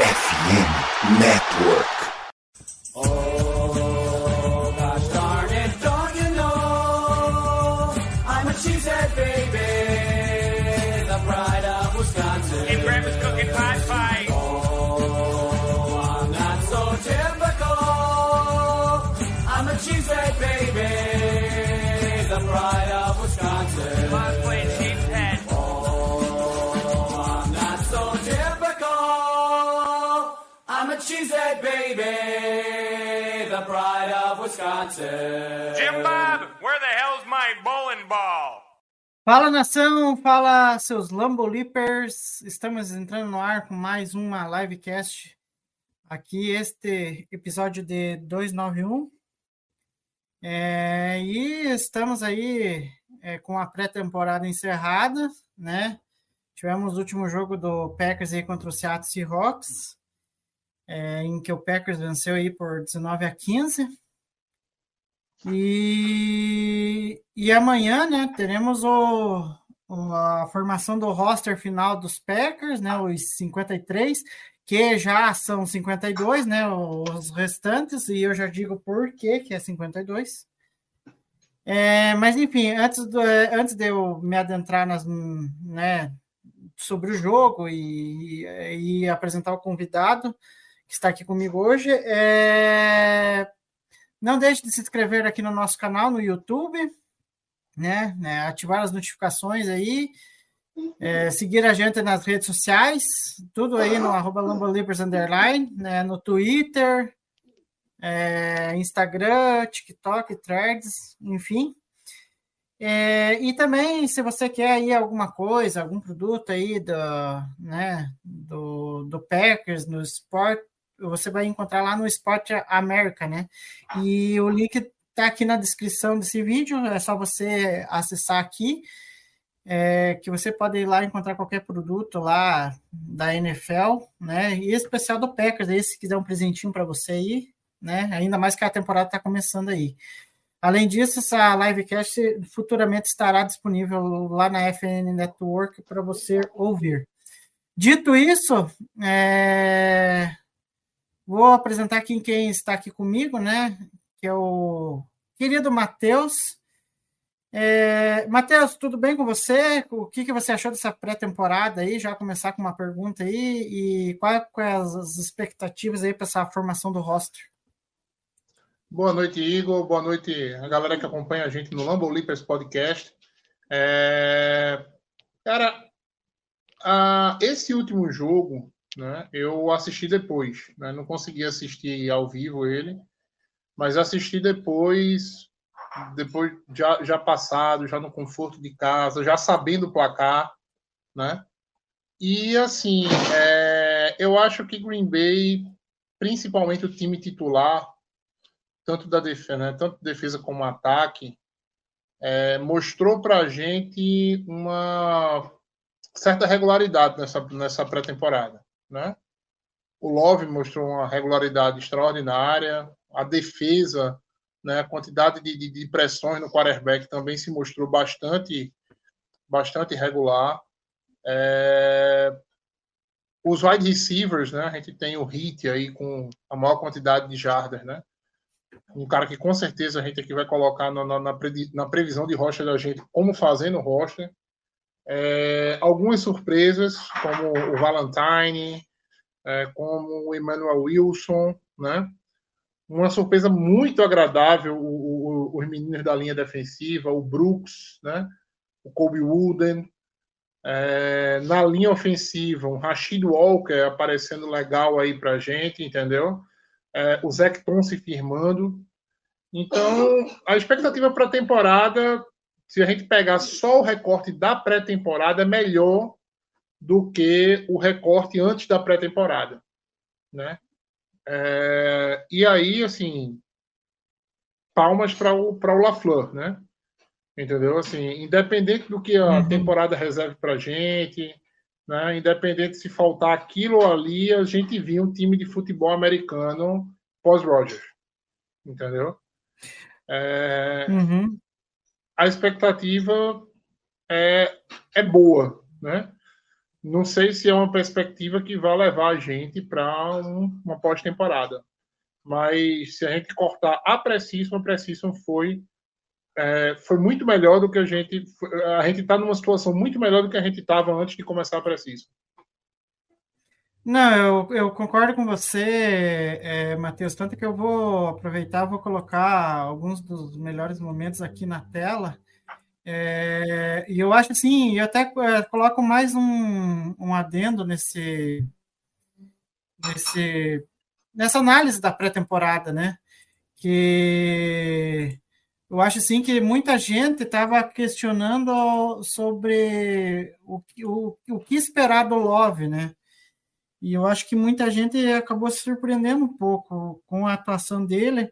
FM Network. Baby, the pride of Wisconsin. Jim Bob, where the hell's my bowling ball? Fala nação, fala seus Lambo Leapers. Estamos entrando no ar com mais uma livecast. Aqui, este episódio de 291. É, e estamos aí é, com a pré-temporada encerrada, né? Tivemos o último jogo do Packers aí contra o Seattle Seahawks, é, em que o Packers venceu aí por 19 a 15. E, e amanhã, né, teremos o, a formação do roster final dos Packers, né, os 53, que já são 52, né, os restantes, e eu já digo por que que é 52. É, mas enfim, antes, do, antes de eu me adentrar nas, né, sobre o jogo e, e apresentar o convidado está aqui comigo hoje, é, não deixe de se inscrever aqui no nosso canal no YouTube, né? né, ativar as notificações aí, é, seguir a gente nas redes sociais, tudo aí no arroba né, no Twitter, é, Instagram, TikTok, Threads, enfim. É, e também, se você quer aí alguma coisa, algum produto aí do, né, do, do Packers, no Sport, você vai encontrar lá no Sport America, né? E o link está aqui na descrição desse vídeo, é só você acessar aqui, é, que você pode ir lá encontrar qualquer produto lá da NFL, né? E especial do Packers, aí, se quiser um presentinho para você aí, né? Ainda mais que a temporada está começando aí. Além disso, essa livecast futuramente estará disponível lá na FN Network para você ouvir. Dito isso, é, vou apresentar aqui quem está aqui comigo, né? Que é o querido Matheus. É, Matheus, tudo bem com você? O que, que você achou dessa pré-temporada aí? Já começar com uma pergunta aí e quais quais as expectativas aí para essa formação do roster? Boa noite, Igor. Boa noite a galera que acompanha a gente no Lambo Leapers Podcast. É, Cara, a- esse último jogo, né, eu assisti depois. né, Não consegui assistir ao vivo ele, mas assisti depois, depois já, já passado, já no conforto de casa, já sabendo o placar, né? E assim, é, eu acho que Green Bay, principalmente o time titular, tanto da defesa, né, tanto defesa como ataque, é, mostrou para a gente uma certa regularidade nessa, nessa pré-temporada, né? O Love mostrou uma regularidade extraordinária, a defesa, né, a quantidade de, de, de pressões no quarterback também se mostrou bastante, bastante regular. É, os wide receivers, né? A gente tem o Hit aí com a maior quantidade de jardas, né? um cara que com certeza a gente aqui vai colocar na, na, na previsão de rocha da gente como fazendo rocha. É, algumas surpresas, como o Valentine, é, como o Emmanuel Wilson, né? Uma surpresa muito agradável, o- o- os meninos da linha defensiva, o Brooks, né? O Kobe Wooden. É, na linha ofensiva, um Rashid Walker aparecendo legal aí pra gente, entendeu? é, o Zecton se firmando. Então, a expectativa para a temporada, se a gente pegar só o recorte da pré-temporada, é melhor do que o recorte antes da pré-temporada, né? É, e aí, assim, palmas para o para o Lafleur, né? Entendeu? Assim, independente do que a Uhum. temporada reserve para gente, né? Independente se faltar aquilo ou ali, a gente viu um time de futebol americano pós-Rogers, entendeu? É, Uhum. A expectativa é, é boa, né? não sei se é uma perspectiva que vai levar a gente para um, uma pós-temporada. Mas se a gente cortar a Precision, a Precision foi é, foi muito melhor do que a gente. A gente está numa situação muito melhor do que a gente estava antes de começar a Precision. Não, eu, eu concordo com você, é, Matheus. Tanto que eu vou aproveitar, vou colocar alguns dos melhores momentos aqui na tela. É, e eu acho assim, eu até é, coloco mais um, um adendo nesse, nesse, nessa análise da pré-temporada, né? Que eu acho assim que muita gente estava questionando sobre o, o, o que esperar do Love, né? E eu acho que muita gente acabou se surpreendendo um pouco com a atuação dele.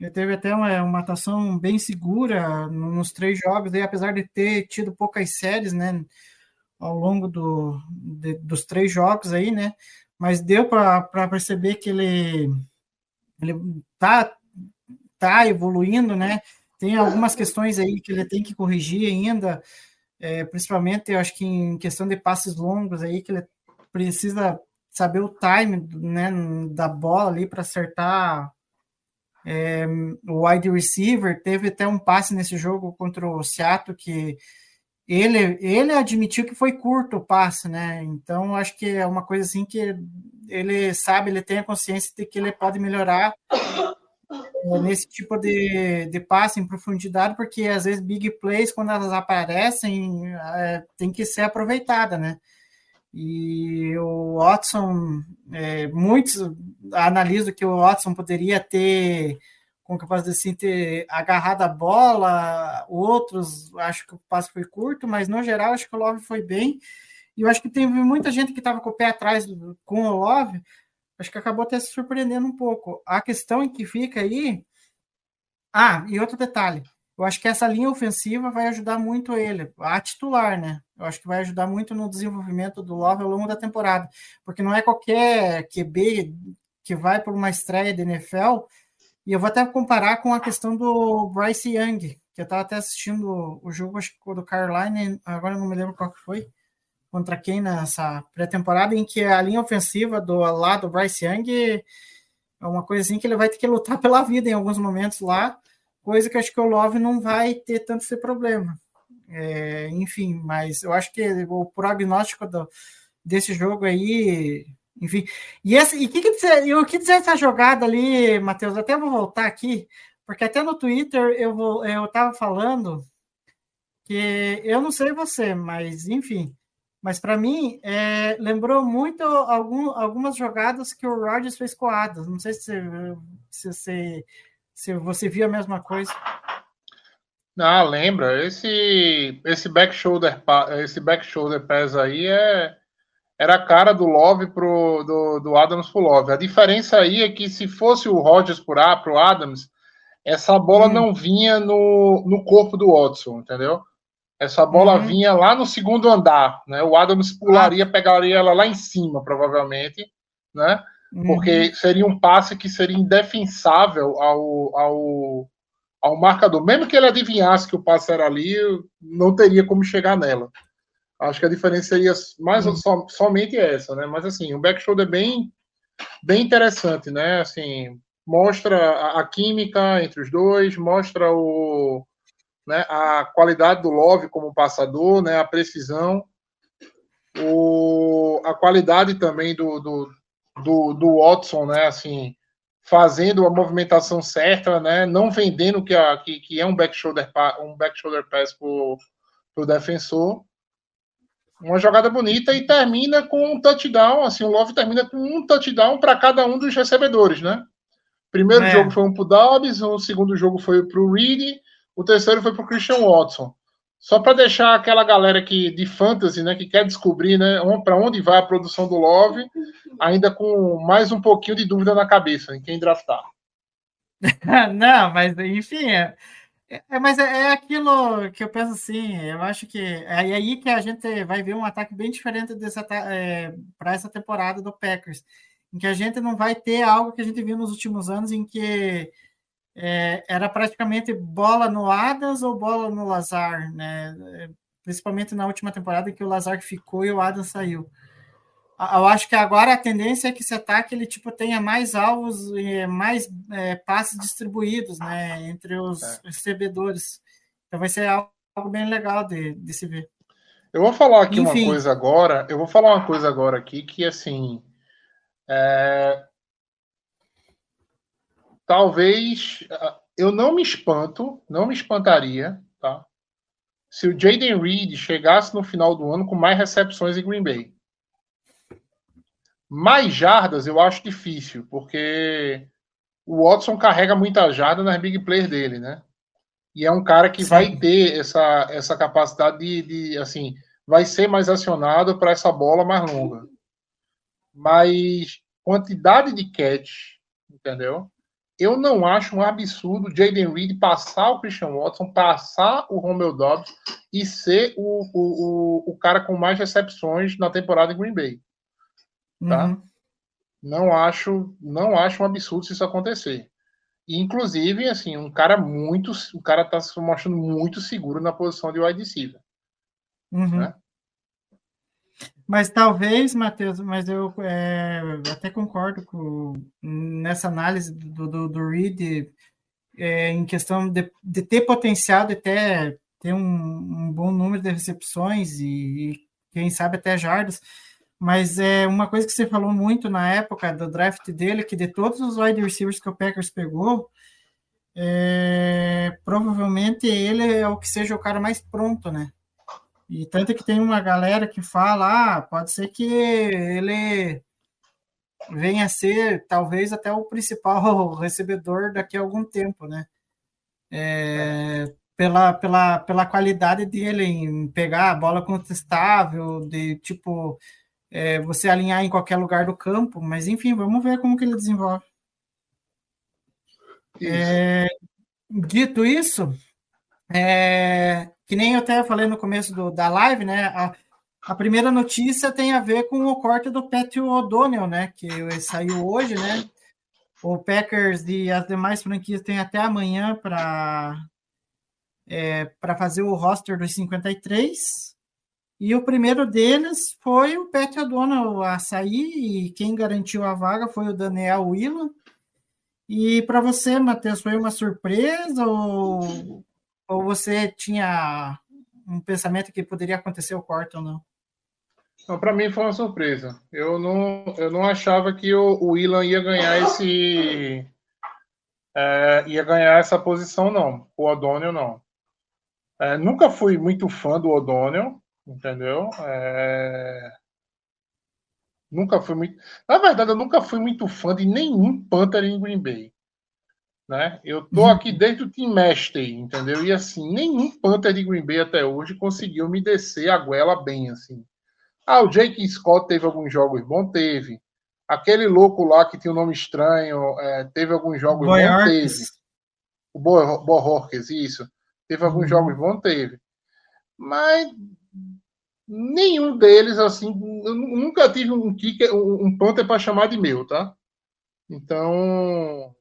Ele teve até uma, uma atuação bem segura nos três jogos, e apesar de ter tido poucas séries, né, ao longo do, de, dos três jogos aí, né, mas deu para perceber que ele ele tá tá evoluindo, né? Tem algumas questões aí que ele tem que corrigir ainda, é, principalmente eu acho que em questão de passes longos aí que ele precisa saber o time né, da bola ali para acertar é, o wide receiver. Teve até um passe nesse jogo contra o Seattle que ele, ele admitiu que foi curto o passe, né? Então acho que é uma coisa assim que ele sabe, ele tem a consciência de que ele pode melhorar é, nesse tipo de, de passe em profundidade, porque às vezes big plays, quando elas aparecem, é, tem que ser aproveitada, né? E o Watson, é, muitos analisam que o Watson poderia ter, como que eu posso dizer assim, ter agarrado a bola, outros acho que o passe foi curto, mas no geral acho que o Love foi bem. E eu acho que teve muita gente que estava com o pé atrás com o Love, acho que acabou até se surpreendendo um pouco. A questão em que fica aí. Ah, e outro detalhe. Eu acho que essa linha ofensiva vai ajudar muito ele, a titular, né? Eu acho que vai ajudar muito no desenvolvimento do Love ao longo da temporada, porque não é qualquer QB que vai por uma estreia de NFL. E eu vou até comparar com a questão do Bryce Young, que eu estava até assistindo o jogo acho do Carolina, agora não me lembro qual que foi, contra quem nessa pré-temporada, em que a linha ofensiva do lado do Bryce Young é uma coisa assim que ele vai ter que lutar pela vida em alguns momentos lá coisa que acho que o Love não vai ter tanto esse problema. É, enfim, mas eu acho que o prognóstico do, desse jogo aí, enfim. E, esse, e, que que dizer, o que dizer essa jogada ali, Matheus? Até vou voltar aqui, porque até no Twitter eu vou, eu estava falando que eu não sei você, mas enfim. Mas para mim, é, lembrou muito algum, algumas jogadas que o Rodgers fez Adams. Não sei se, se você se você viu a mesma coisa. Ah, lembra. Esse esse back shoulder, esse back shoulder pass aí é era a cara do Love pro do, do Adams pro Love. A diferença aí é que se fosse o Rodgers por A pro Adams, essa bola hum. não vinha no, no corpo do Watson, entendeu? Essa bola uhum. vinha lá no segundo andar, né? O Adams pularia, ah. pegaria ela lá em cima, provavelmente, né? Porque uhum. seria um passe que seria indefensável ao, ao, ao marcador. Mesmo que ele adivinhasse que o passe era ali, não teria como chegar nela. Acho que a diferença seria mais uhum. so, somente essa, né? Mas assim, o back shoulder é bem, bem interessante, né? Assim, mostra a, a química entre os dois, mostra o, né, a qualidade do Love como passador, né, a precisão, o, a qualidade também do, do, do, do Watson, né? Assim, fazendo a movimentação certa, né? Não vendendo que, a, que, que é um back shoulder, um back shoulder pass para o defensor. Uma jogada bonita e termina com um touchdown. Assim, o Love termina com um touchdown para cada um dos recebedores, né? Primeiro é. jogo foi um para o Dobbs, o segundo jogo foi para o Reed, o terceiro foi para o Christian Watson. Só para deixar aquela galera que de fantasy, né, que quer descobrir, né, para onde vai a produção do Love, ainda com mais um pouquinho de dúvida na cabeça em quem draftar. Não, mas enfim, é, é mas é, é, aquilo que eu penso assim. Eu acho que é aí que a gente vai ver um ataque bem diferente é, para essa temporada do Packers, em que a gente não vai ter algo que a gente viu nos últimos anos, em que é, era praticamente bola no Adams ou bola no Lazar, né? principalmente na última temporada que o Lazar ficou e o Adam saiu. Eu acho que agora a tendência é que esse ataque ele tipo tenha mais alvos e mais é, passes distribuídos, né, entre os é. recebedores. Então vai ser algo bem legal de, de se ver. Eu vou falar aqui Enfim. uma coisa agora. Eu vou falar uma coisa agora aqui que assim, é... talvez eu não me espanto, não me espantaria, tá? Se o Jaden Reed chegasse no final do ano com mais recepções em Green Bay. Mais jardas eu acho difícil, porque o Watson carrega muita jarda nas big plays dele, né? E é um cara que Sim. vai ter essa, essa capacidade de, de assim, vai ser mais acionado para essa bola mais longa. Mas quantidade de catch, entendeu? Eu não acho um absurdo Jaden Reed passar o Christian Watson, passar o Romeo Dobbs e ser o, o, o, o cara com mais recepções na temporada em Green Bay tá? Uhum. Não acho, não acho um absurdo se isso acontecer. E, inclusive, assim, um cara muito, o cara tá se mostrando muito seguro na posição de wide receiver. Uhum. Né? Mas talvez, Matheus, mas eu é, até concordo com, nessa análise do, do, do Reed é, em questão de, de, ter potencial de até ter um, um, bom número de recepções e, e quem sabe até jardas. Mas é uma coisa que você falou muito na época do draft dele, que de todos os wide receivers que o Packers pegou, é, provavelmente ele é o que seja o cara mais pronto, né? E tanto que tem uma galera que fala, ah, pode ser que ele venha a ser talvez até o principal recebedor daqui a algum tempo, né? É, pela, pela, pela qualidade dele em pegar a bola contestável, de tipo é, você alinhar em qualquer lugar do campo, mas enfim, vamos ver como que ele desenvolve. É, dito isso, é, que nem eu até falei no começo do, da live, né? A, a, primeira notícia tem a ver com o corte do Patrick O'Donnell, né? Que saiu hoje, né? O Packers e as demais franquias têm até amanhã para é, para fazer o roster dos 53. E o primeiro deles foi o Pet O'Donnell a sair, e quem garantiu a vaga foi o Daniel Willa. E para você, Matheus, foi uma surpresa ou, ou você tinha um pensamento que poderia acontecer o corte ou não? Para mim foi uma surpresa. Eu não, eu não achava que o, o Willan ia ganhar esse é, ia ganhar essa posição não. O O'Donnell não. É, nunca fui muito fã do O'Donnell entendeu? É... Nunca fui muito. Na verdade, eu nunca fui muito fã de nenhum Panther em Green Bay. Né? Eu tô uhum. aqui desde o Team Mestre, entendeu? E assim, nenhum Panther de Green Bay até hoje conseguiu me descer a goela bem assim. Ah, o Jake Scott teve alguns jogos bons, teve. Aquele louco lá que tinha um nome estranho, é, teve alguns jogos bons, teve. O Borrorques, isso. Teve alguns uhum. jogos bons, teve. Mas nenhum deles, assim, eu nunca tive um kicker, um punter para chamar de meu, tá? Então,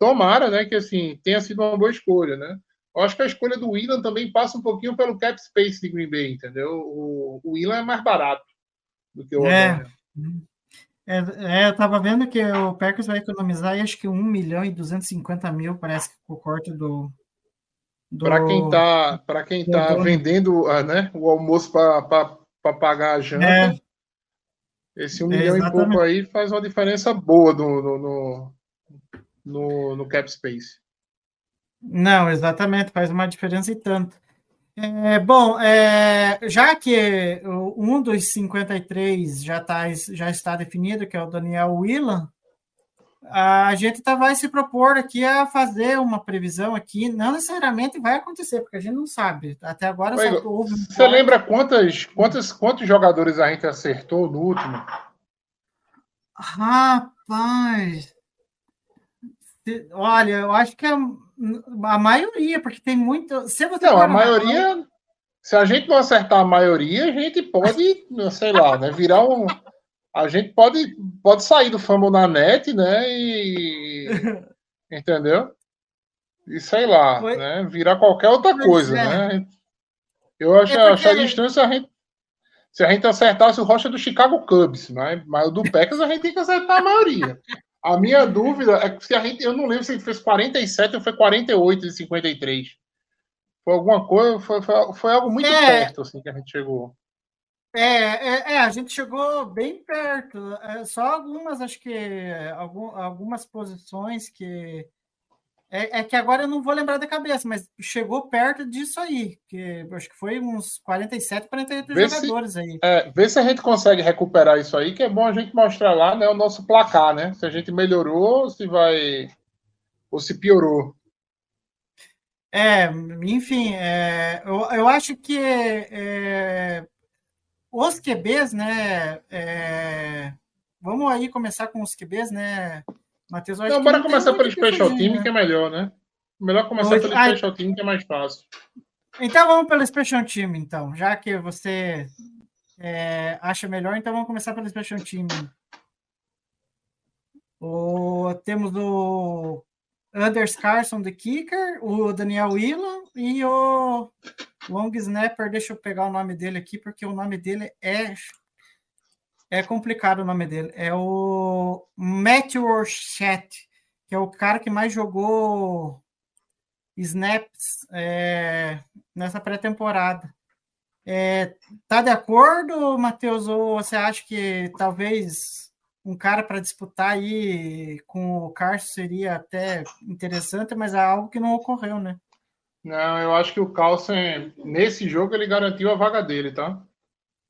tomara, né, que assim, tenha sido uma boa escolha, né? Eu acho que a escolha do Willan também passa um pouquinho pelo cap space de Green Bay, entendeu? O, o Willan é mais barato do que o é. É, é, eu tava vendo que o Packers vai economizar acho que 1 milhão e 250 mil, parece que o corte do, para quem está para quem tá vendendo uh, né, o almoço para pagar a janta, é. esse um é, milhão exatamente. e pouco aí faz uma diferença boa no, no, no, no, cap space. Não, exatamente, faz uma diferença e tanto. É, bom, é, já que um dos 53 já, tá, já está definido, que é o Daniel Willan, a gente tá, vai se propor aqui a fazer uma previsão aqui, não necessariamente vai acontecer, porque a gente não sabe. Até agora Oi, só houve. Você lembra quantas, quantas, quantos jogadores a gente acertou no último? Rapaz. Olha, eu acho que a, a maioria, porque tem muito. Se você não, a maioria. Se a gente não acertar a maioria, a gente pode, sei lá, né, virar um a gente pode, pode sair do famo na net, né? E. entendeu? E sei lá, Foi... né? Virar qualquer outra pois coisa, é. né? Eu acho É que porque- a distância a gente. Se a gente acertasse o Rocha do Chicago Cubs, né? mas o do Packers a gente tem que acertar a maioria. A minha dúvida é que se a gente. Eu não lembro se ele fez 47 ou foi 48 de 53. Foi alguma coisa, foi, foi, foi algo muito É. perto assim, que a gente chegou. É, é, é, a gente chegou bem perto. É, só algumas, acho que algum- algumas posições que. É, é que agora eu não vou lembrar da cabeça, mas chegou perto disso aí, que acho que foi uns 47, 48 Vê se- jogadores aí. É, vê se a gente consegue recuperar isso aí, que é bom a gente mostrar lá né, o nosso placar, né? Se a gente melhorou, se vai. Ou se piorou. É, enfim, é, eu, eu acho que é, os QBs, né? é, vamos aí começar com os QBs, né, Matheus? Eu acho Então, que bora começar pelo Special Team, né? que é melhor, né? Melhor começar Hoje- pelo ai- Special Team, que é mais fácil. Então vamos pelo Special Team, então. Já que você é, acha melhor, então vamos começar pelo Special Team. O, temos o Anders Carson, the kicker, o Daniel Whelan e o long snapper. Deixa eu pegar o nome dele aqui, porque o nome dele é é complicado o nome dele. É o Matthew Orchett, que é o cara que mais jogou snaps é, nessa pré-temporada. É, tá de acordo, Matheus, ou você acha que talvez um cara para disputar aí com o Carson seria até interessante, mas é algo que não ocorreu, né? Não, eu acho que o Carlsen, nesse jogo, ele garantiu a vaga dele, tá?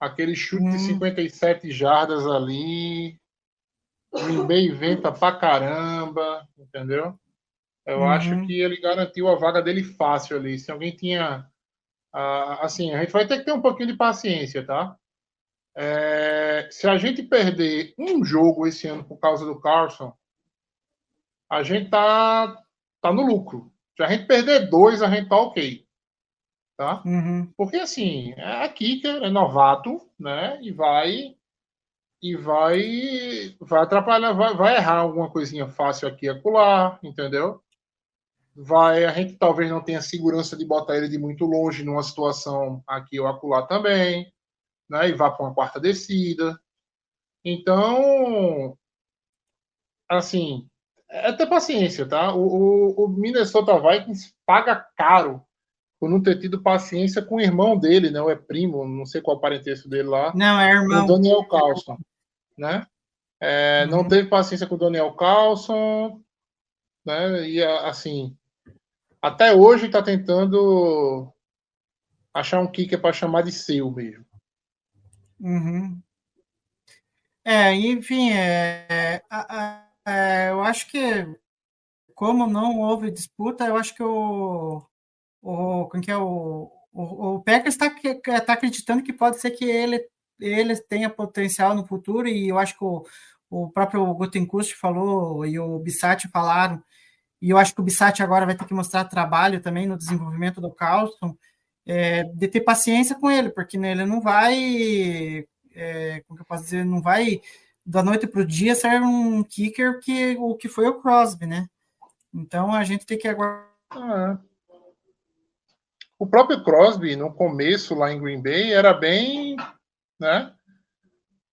Aquele chute de Hum. 57 jardas ali. Green Bay venta pra caramba, entendeu? Eu Uhum. acho que ele garantiu a vaga dele fácil ali. Se alguém tinha. ah, assim, a gente vai ter que ter um pouquinho de paciência, tá? É, se a gente perder um jogo esse ano por causa do Carlson, a gente tá, tá no lucro. Se a gente perder dois, a gente tá ok. Tá? Uhum. Porque assim, é kicker, é novato, né? E vai e vai vai atrapalhar, vai, vai errar alguma coisinha fácil aqui e acolá, entendeu? Vai, a gente talvez não tenha segurança de botar ele de muito longe numa situação aqui ou acolá também, né? E vá para uma quarta descida. Então, assim, é ter paciência, tá? O, o, o Minnesota Vikings paga caro por não ter tido paciência com o irmão dele, né? Ou é primo, não sei qual o parentesco dele lá, Não, é o irmão. Daniel Carlson, né? É, Não Uhum. teve paciência com o Daniel Carlson, né? E assim, até hoje está tentando achar um kicker para chamar de seu mesmo. Uhum. É, enfim, é, a- é, eu acho que como não houve disputa, eu acho que o, o, como que é, o, o, o Packers está tá acreditando que pode ser que ele, ele tenha potencial no futuro, e eu acho que o, o próprio Gutenkust falou e o Bissatti falaram, e eu acho que o Bissatti agora vai ter que mostrar trabalho também no desenvolvimento do Carlson, é, de ter paciência com ele, porque né, ele não vai, é, como que eu posso dizer, não vai da noite para o dia ser um kicker que o que foi o Crosby, né? Então a gente tem que aguardar. Ah, é. O próprio Crosby, no começo lá em Green Bay, era bem, né?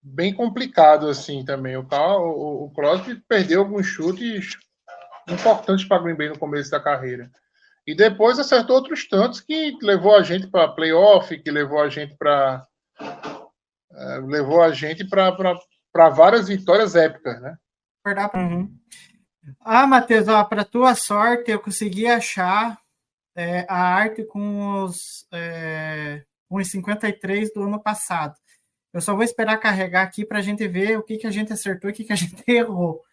Bem complicado assim também. O, o, o Crosby perdeu alguns chutes importantes para Green Bay no começo da carreira. E depois acertou outros tantos que levou a gente para playoff, que levou a gente para levou a gente para várias vitórias épicas, né? Uhum. Ah, Matheus, para tua sorte, eu consegui achar é, a arte com os, é, com os 53 do ano passado. Eu só vou esperar carregar aqui para a gente ver o que, que a gente acertou e o que, que a gente errou.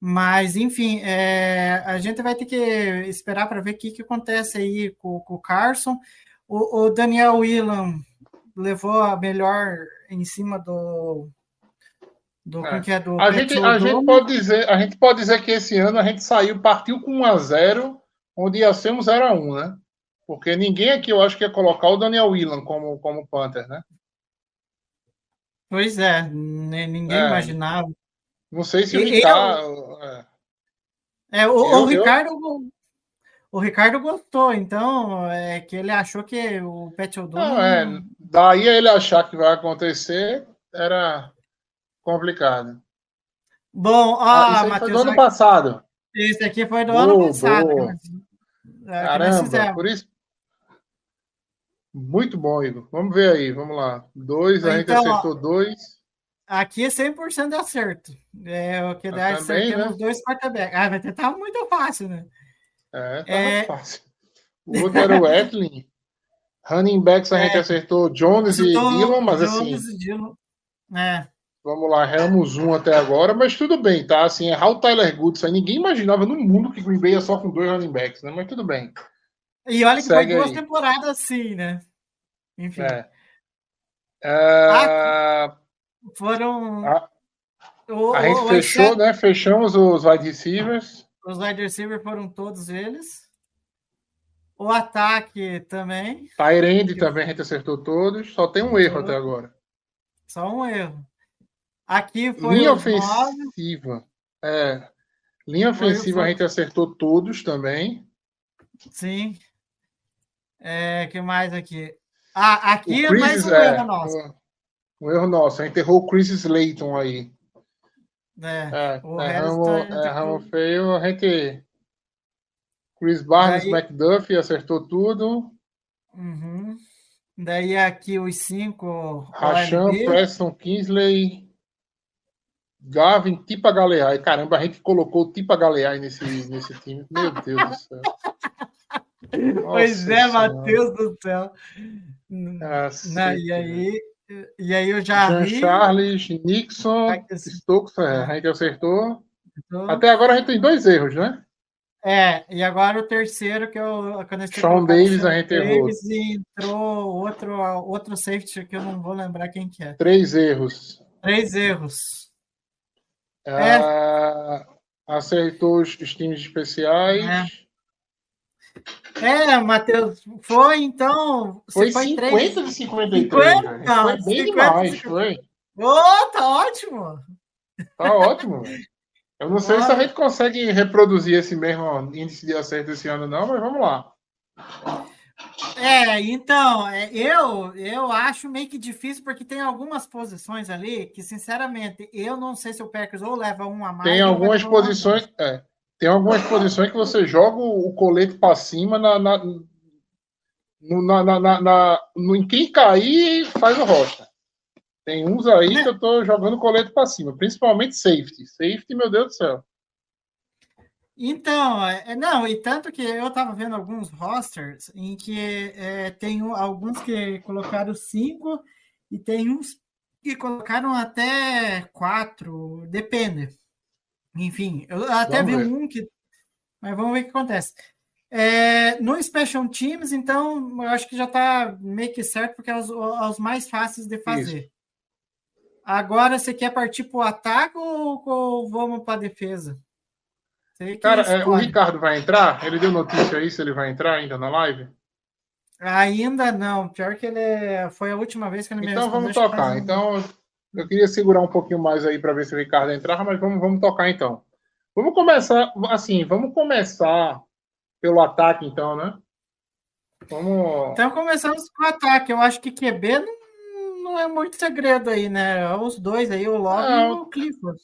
Mas, enfim, é, a gente vai ter que esperar para ver o que, que acontece aí com, com o Carson. O, o Daniel Whelan levou a melhor em cima do. do, É. que é, do A gente, a, gente pode dizer, a gente pode dizer que esse ano a gente saiu, partiu com 1 a 0 onde ia ser um 0 a 1 né? Porque ninguém aqui, eu acho que ia colocar o Daniel Whelan como, como Panther, né? Pois é, ninguém É. imaginava. Não sei se o Ricardo. é. É, o, Eu- o eu- Ricardo, o Ricardo gostou, então é que ele achou que o Pet. Não, é, daí ele achar que vai acontecer era complicado. Bom, ó, Ah, aí foi Matheus, do ano passado. esse aqui foi do Boa, ano passado. boa. É, Caramba, por isso. Muito bom, Igor. Vamos ver aí, vamos lá. Dois, a gente Então, ó, acertou dois. Aqui é 100% de acerto. É o que Eu dá é também, acertamos né? dois quarterbacks. Ah, vai tentar muito fácil, né? É, tava É. fácil. O outro era o Etlin. Running backs a gente É. acertou Jones e Dillon, mas assim, Jones e Dillon. É. vamos lá, erramos um até agora, mas tudo bem, tá? Assim, errar o Tyler Goodson, aí ninguém imaginava no mundo que Green Bay ia só com dois running backs, né? Mas tudo bem. E olha que Segue foi duas aí. temporadas assim, né? Enfim, É. É, foram. A- o- a gente o- fechou, né? Fechamos os wide receivers. Os wide receivers foram todos eles. O ataque também, Tyrande também a gente acertou todos. Só tem um erro até agora. só um erro. Aqui foi Linha ofensiva. É. Linha ofensiva foi- a gente acertou todos também. sim. É, que mais aqui? Ah, aqui é mais um é, erro nosso. Um, erro nosso. A gente errou o Chris Slayton aí. né? É, O erramos, resto é- feio. A gente. Chris Barnes, Daí- McDuffie acertou tudo. Uhum. Daí aqui os cinco. Rachan. Preston, Kingsley, Gavin, Tipa Galeai. Caramba, a gente colocou Tipa Galeai nesse, nesse time. Meu Deus do céu. Pois Nossa é, Senhora. Matheus do céu. Cacete, Não, e aí, e aí eu já Jean vi. Charles, Nixon, Stokes, é, a gente acertou. então- Até agora a gente tem dois erros, né? É, e agora o terceiro que eu quando eu Sean Davis, Sean a gente errou. Davis e entrou outro, outro safety que eu não vou lembrar quem que é. Três erros. Três erros. Ah, acertou os, os times especiais. É, Matheus, foi então. Foi Você foi 50 três. de 53. 50, velho. Foi bem 50 demais, de- foi. Ô, tá ótimo! Tá ótimo, velho. Eu não sei se a gente consegue reproduzir esse mesmo índice de acerto esse ano, não, mas vamos lá. É, então, é, eu, eu acho meio que difícil, porque tem algumas posições ali que, sinceramente, eu não sei se o Packers ou leva um a mais. Tem algumas um posições. é, tem algumas posições que você joga o colete para cima na, na, na, na, na- na- no- em quem cair faz o rocha. Tem uns aí Né? que eu tô jogando colete para cima, principalmente safety. Safety, meu Deus do céu. Então, é, não, e tanto que eu estava vendo alguns rosters em que é, tem alguns que colocaram cinco e tem uns que colocaram até quatro, depende. Enfim, eu até Vamos vi ver. um que. Mas vamos ver o que acontece. É, no Special Teams, então, eu acho que já está meio que certo, porque é os, os mais fáceis de fazer. Agora, você quer partir para o ataque ou, ou vamos para a defesa? Cara, é, o. Ricardo vai entrar? Ele deu notícia aí se ele vai entrar ainda na live? Ainda não. Pior que ele é- foi a última vez que ele me Então vamos tocar. Então eu queria segurar um pouquinho mais aí para ver se o Ricardo entrava, mas vamos, vamos tocar então. Vamos começar assim, vamos começar pelo ataque então, né? Vamos. Então começamos com o ataque. Eu acho que QB não, não é muito segredo aí, né? Os dois aí, o Love e o Clifford.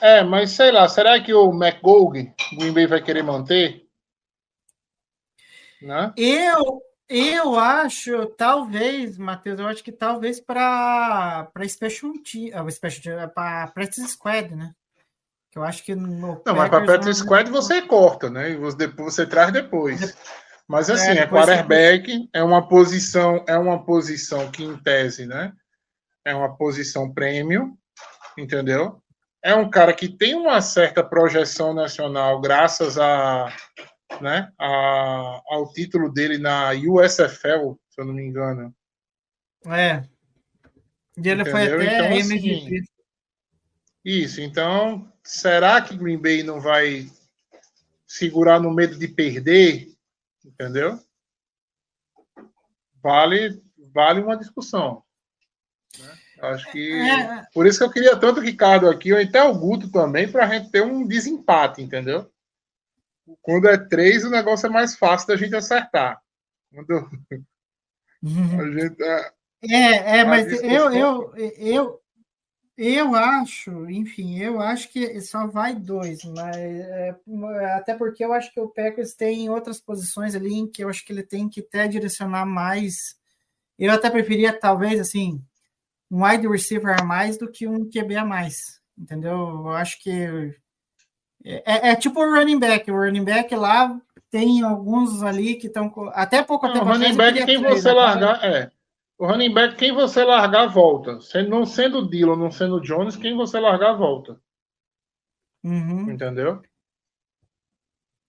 É, mas sei lá, será que o o Green Bay vai querer manter? Né? Eu, eu acho, talvez, Matheus, eu acho que talvez para Special Team, ah, Special para Practice Squad, né? Que eu acho que no Não, mas para Patrick não- Squad você corta, né? E você, você traz depois. Mas assim, é, você- quarterback, é uma posição, é uma posição que em tese, né? É uma posição prêmio, entendeu? É um cara que tem uma certa projeção nacional graças a, né, a, ao título dele na USFL, se eu não me engano. É. E ele foi Entendeu? até Então, MVP. Isso, então, será que Green Bay não vai segurar no medo de perder? Entendeu? Vale, vale uma discussão. né? Acho que. É. Por isso que eu queria tanto o Ricardo aqui, ou até o Guto também, para a gente ter um desempate, entendeu? quando é três, o negócio é mais fácil da gente acertar. Quando a gente, é, É, é, mas eu, eu, eu, eu acho, enfim, eu acho que só vai dois, mas é, até porque eu acho que o Packers tem outras posições ali em que eu acho que ele tem que até direcionar mais. Eu até preferia, talvez, assim, um wide receiver a mais do que um QB a mais, entendeu? Eu acho que é, é tipo o running back. O running back lá tem alguns ali que estão. Até pouco Não, tempo o running back, quem três, você agora- largar, é. O running back, quem você largar, volta. Sendo, não sendo o Dillon, não sendo o Jones, quem você largar, volta. Uhum. Entendeu?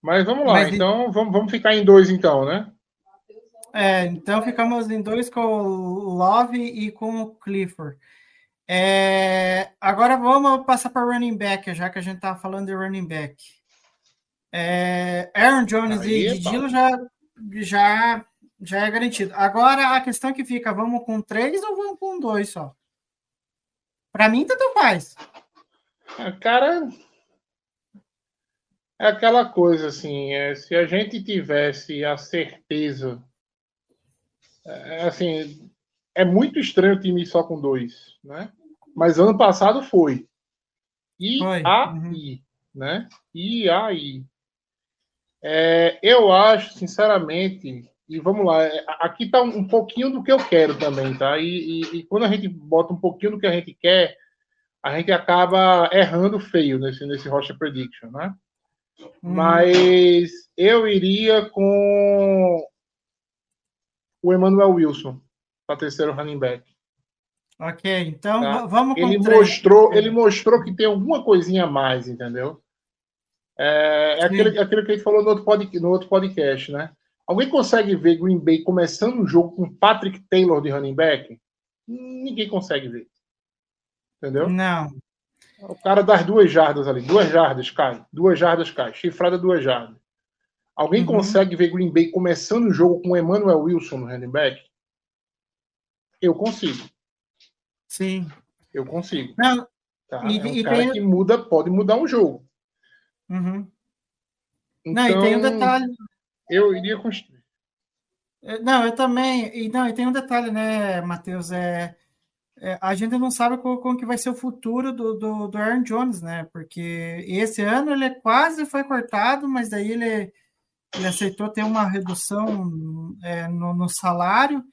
Mas vamos lá, Mas então vamos, vamos ficar em dois, então, né? É, então ficamos em dois com o Love e com o Clifford. É, agora vamos passar para running back, já que a gente está falando de running back. É, Aaron Jones Aí, e epa. Dilo já, já, já é garantido. Agora a questão que fica, vamos com três ou vamos com dois só? Para mim, tanto faz. Ah, Cara, é aquela coisa assim, é, se a gente tivesse a certeza, é, assim, é muito estranho o time só com dois, né? Mas ano passado foi. E Foi, aí, né? E aí. É, eu acho, sinceramente, e vamos lá, é, aqui está um, um pouquinho do que eu quero também, tá? E, e- e quando a gente bota um pouquinho do que a gente quer, a gente acaba errando feio nesse, nesse roster prediction, né? Hum, Mas eu iria com o Emmanuel Wilson para terceiro running back. ok, então Tá. va- vamos com Ele três. mostrou, ele mostrou que tem alguma coisinha a mais, entendeu? É, é aquele, aquele que a gente falou no outro, pod, no outro podcast, né? Alguém consegue ver Green Bay começando um jogo com Patrick Taylor de running back? Ninguém consegue ver. Entendeu? Não. O cara das duas jardas ali. Duas jardas cai. Duas jardas cai. Chifrada duas jardas. Alguém Uhum. consegue ver Green Bay começando o jogo com Emmanuel Wilson no running back? Eu consigo. Sim. Eu consigo. Não, Tá? E- é um e cara tem- que muda, pode mudar um jogo. uhum. Então, Não, e tem um detalhe. eu iria os- É, Não, eu também. E, não, e tem um detalhe, né, Matheus? É, é, a gente não sabe como, como que vai ser o futuro do, do, do Aaron Jones, né? Porque esse ano ele quase foi cortado, mas daí ele, ele aceitou ter uma redução é, no, no salário,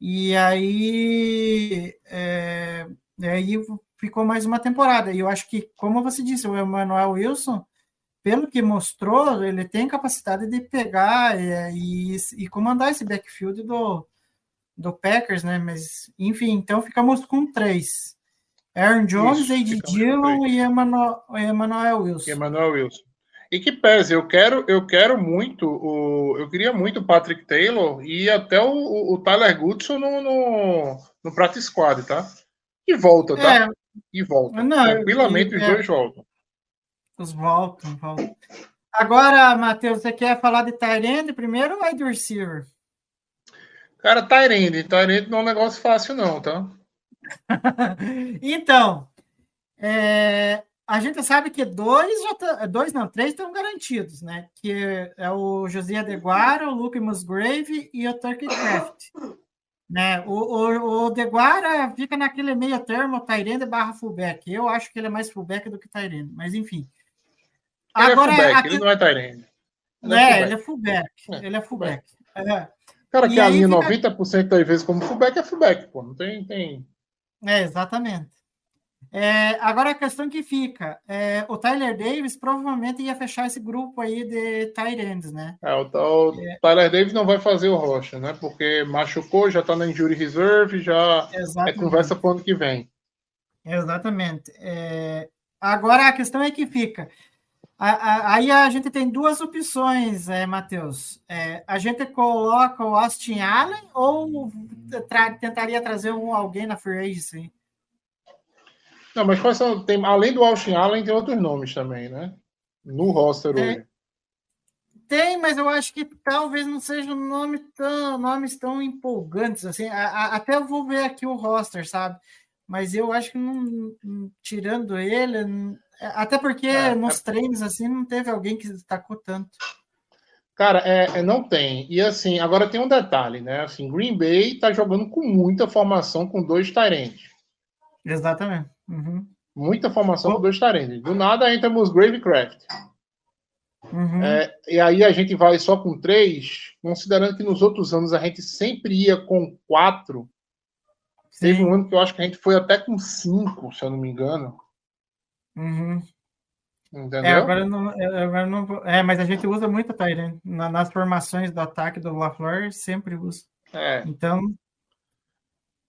e aí, é, aí ficou mais uma temporada. E eu acho que, como você disse, o Emmanuel Wilson pelo que mostrou, ele tem capacidade de pegar é, e, e comandar esse backfield do, do Packers, né? Mas, enfim, então ficamos com três. Aaron Jones, Isso, com Dillon e Emmanuel, Emmanuel Wilson. Emmanuel Wilson. E que pese, eu quero, eu quero muito, o, eu queria muito o Patrick Taylor e até o, o- o Tyler Goodson no, no, no practice squad, tá? E volta, tá? É, E volta. Não, Tranquilamente e- os é. dois voltam. os voltam, voltam. Agora, Matheus, você quer falar de Tyrande primeiro ou wide receiver? Cara, Tyrande, Tyrande não é um negócio fácil não, tá? então, é, a gente sabe que dois, já tá- dois não, três estão garantidos, né? Que é o José Adeguara, o Luke Musgrave e o Turkey Craft. Né? O, o, o Deguara fica naquele meio termo, Tyrande barra fullback. Eu acho que ele é mais fullback do que Tyrande, mas enfim. Ele Agora, é fullback, a que- ele não é Tyrande. Ele é, é ele é fullback. É, Ele é fullback. É. Cara E que aí alinha fica- 90% das vezes como fullback é fullback, pô. Não tem, tem... É, exatamente. É, agora a questão que fica, é, o Tyler Davis provavelmente ia fechar esse grupo aí de tight ends, né? É, o, o Tyler Davis não vai fazer o rocha, né? Porque machucou, já tá na injury reserve, já é Exatamente. conversa pro ano que vem. Exatamente. É, agora a questão é que fica. A- a- aí a gente tem duas opções, é, Matheus. É, a gente coloca o Austin Allen ou tra- tentaria trazer um, alguém na free agency? Não, mas quais são. Tem, além do Austin Allen, tem outros nomes também, né? No roster É. hoje. Tem, mas eu acho que talvez não sejam nome tão, nomes tão empolgantes assim. A- a- até eu vou ver aqui o roster, sabe? Mas eu acho que não, tirando ele, não- Até porque É, nos treinos, assim, não teve alguém que destacou tanto. Cara, é, é, não tem. E assim, agora tem um detalhe, né? Assim, Green Bay tá jogando com muita formação com dois Tyrants. Exatamente. Uhum. Muita formação com dois Tyrants. Do nada entra Musgrave e Craft. Uhum. É, e aí a gente vai só com três, considerando que nos outros anos a gente sempre ia com quatro. Teve Sim. um ano que eu acho que a gente foi até com cinco, se eu não me engano. Uhum. Entendeu? É, agora não, é, agora não. É, mas a gente usa muito Tyrant. Na, nas formações do ataque do LaFleur, sempre usa. É. Então,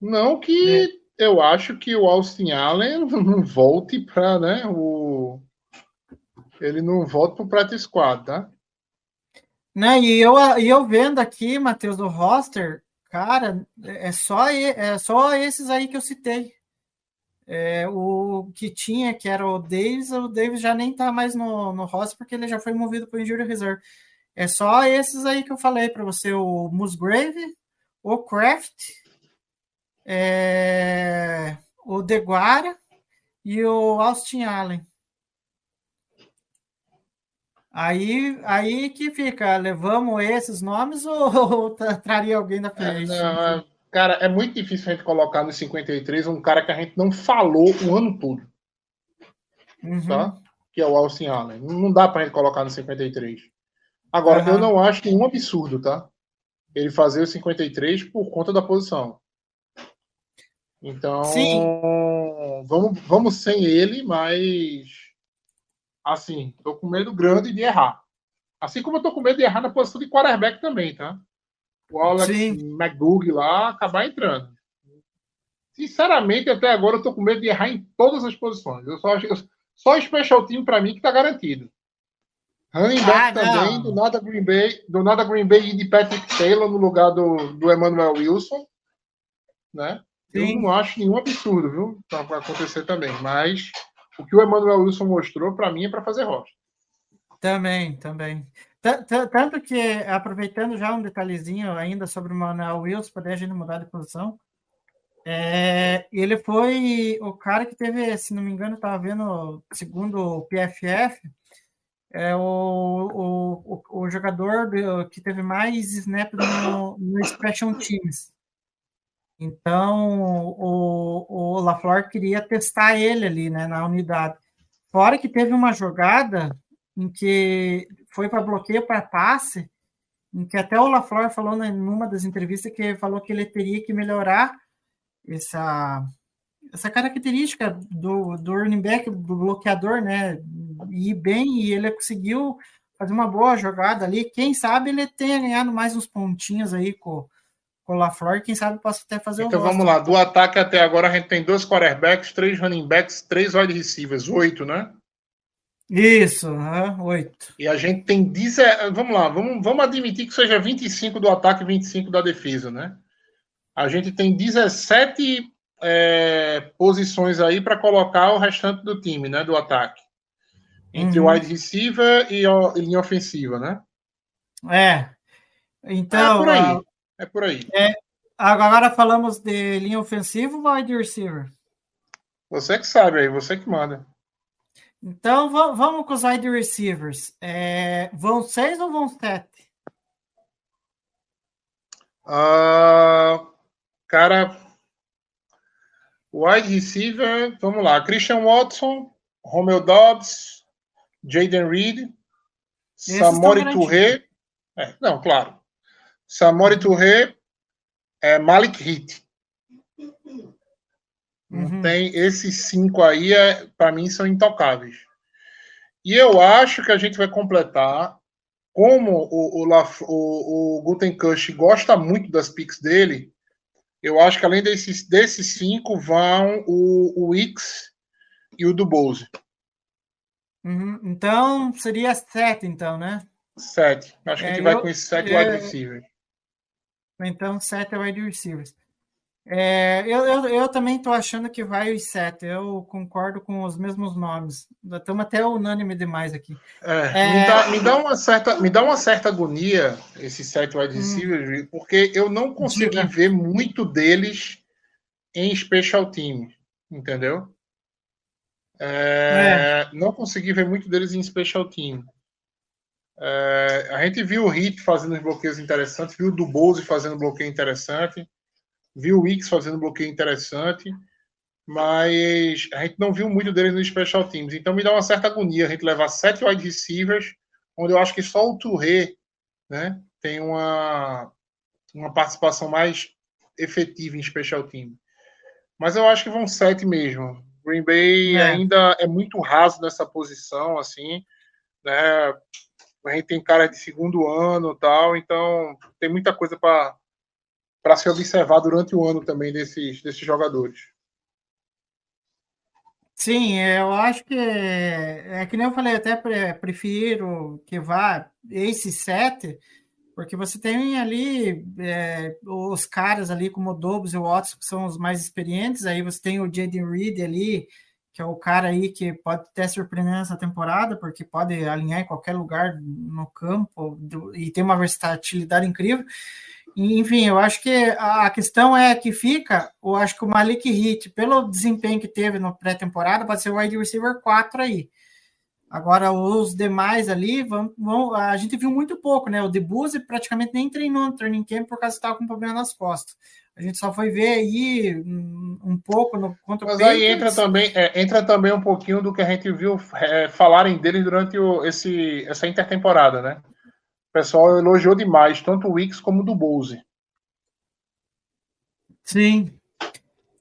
Não que eu acho que o Austin Allen não volte para, né, o ele não volta para o practice squad, tá? né, e eu, e eu vendo aqui, Matheus, do roster, cara, é só, é só esses aí que eu citei. É, o que tinha, que era o Davis, o Davis já nem tá mais no, no roster porque ele já foi movido para o Injury Reserve. É só esses aí que eu falei para você: o Musgrave, o Kraft, é, o Deguara e o Austin Allen. Aí, aí que fica, levamos esses nomes ou, ou tra- traria alguém da É, frente? é- cara, é muito difícil a gente colocar no 53 um cara que a gente não falou o ano todo, Uhum. tá? Que é o Austin Allen. Não dá pra gente colocar no 53. Agora, Aham. eu não acho nenhum absurdo, tá? Ele fazer o 53 por conta da posição. Então, Sim. vamos, vamos sem ele, mas assim, tô com medo grande de errar. Assim como eu tô com medo de errar na posição de quarterback também, tá? O Alex Sim. McDoug lá acabar entrando. Sinceramente, até agora eu tô com medo de errar em todas as posições. Eu só acho só o special team para mim que tá garantido. Running back Ah, também, do nada Green Bay, do nada Green Bay e de Patrick Taylor no lugar do, do Emmanuel Wilson, né? Sim. Eu não acho nenhum absurdo, viu? Pra acontecer também. Mas o que o Emmanuel Wilson mostrou, para mim, é para fazer rocha. Também, também. Ta- ta- Tanto que, aproveitando já um detalhezinho ainda sobre o Manuel Wilson, poder a gente mudar de posição, é, ele foi o cara que teve, se não me engano, estava vendo, segundo o PFF, é o, o, o, o jogador do- que teve mais snap no, no Special Teams. Então, o, o LaFleur queria testar ele ali, né, na unidade. Fora que teve uma jogada em que foi para bloqueio para passe, em que até o LaFleur falou numa das entrevistas que falou que ele teria que melhorar essa, essa característica do, do running back, do bloqueador, né? Ir bem, e ele conseguiu fazer uma boa jogada ali. Quem sabe ele tenha ganhado mais uns pontinhos aí com, com o LaFleur, quem sabe possa até fazer Então o vamos lá. Do ataque até agora, a gente tem dois quarterbacks, três running backs, três wide receivers, oito, né? Isso, oito. E a gente tem 10. Vamos lá, vamos, vamos admitir que seja 25 do ataque e 25 da defesa, né? A gente tem 17 é, posições aí para colocar o restante do time, né? Do ataque. Entre Uhum. wide receiver e, e linha ofensiva, né? É. Então, é por aí. a- É por aí. agora falamos de linha ofensiva ou wide receiver? Você que sabe aí, você que manda. Então, va- vamos com os wide receivers. É, vão seis ou vão sete? Ah, cara, wide receiver, vamos lá. Christian Watson, Romeo Dobbs, Jaden Reed, Samori Touré. É, não, claro. Samori Touré, é, Malik Hit. Uhum. Tem esses cinco aí, é, para mim, são intocáveis. E eu acho que a gente vai completar, como o, o, Laf- o, o gosta muito das picks dele, eu acho que além desses, desses cinco vão o, o X e o do Bose. Uhum. Então, seria sete, então, né? Sete. Acho que a É, gente vai eu- com esses sete é, wide receivers. Então, sete é wide receivers. É, eu, eu, eu também estou achando que vai os sete. Eu concordo com os mesmos nomes. Estamos até unânime demais aqui. É, É. Me, dá, me, dá uma certa, me dá uma certa agonia esses sete wide Hum. receivers, porque eu não consegui Diga. ver muito deles em special teams, entendeu? É, Não consegui ver muito deles em special team. É, a gente viu o Hit fazendo bloqueios interessantes, viu o Dubose fazendo bloqueio interessante, viu o Wicks fazendo bloqueio interessante, mas a gente não viu muito deles nos special teams. Então me dá uma certa agonia a gente levar sete wide receivers, onde eu acho que só o Touré né, tem uma, uma participação mais efetiva em special team. Mas eu acho que vão sete mesmo. Green Bay É. ainda é muito raso nessa posição, assim, né? A gente tem cara de segundo ano, tal, então tem muita coisa para se observar durante o ano também desses desses jogadores. Sim, eu acho que é, é que nem eu falei, até pre- prefiro que vá esse 7, porque você tem ali é, os caras ali como o Dobbs e o Watson, que são os mais experientes, aí você tem o Jaden Reed ali, que é o cara aí que pode até surpreender nessa temporada, porque pode alinhar em qualquer lugar no campo e tem uma versatilidade incrível. Enfim, eu acho que a a questão é que fica, eu acho que o Malik Hit, pelo desempenho que teve no pré-temporada, pode ser o wide receiver 4 aí. Agora, os demais ali, vão, vão- a gente viu muito pouco, né? O Debuse praticamente nem treinou no training camp por causa que estava com problema nas costas. A gente só foi ver aí um, um pouco no contra o Mas aí Patriots. entra também, é, entra também um pouquinho do que a gente viu é, falarem dele durante o- esse, essa intertemporada, né? O pessoal elogiou demais, tanto o Wicks como o do Bose. Sim.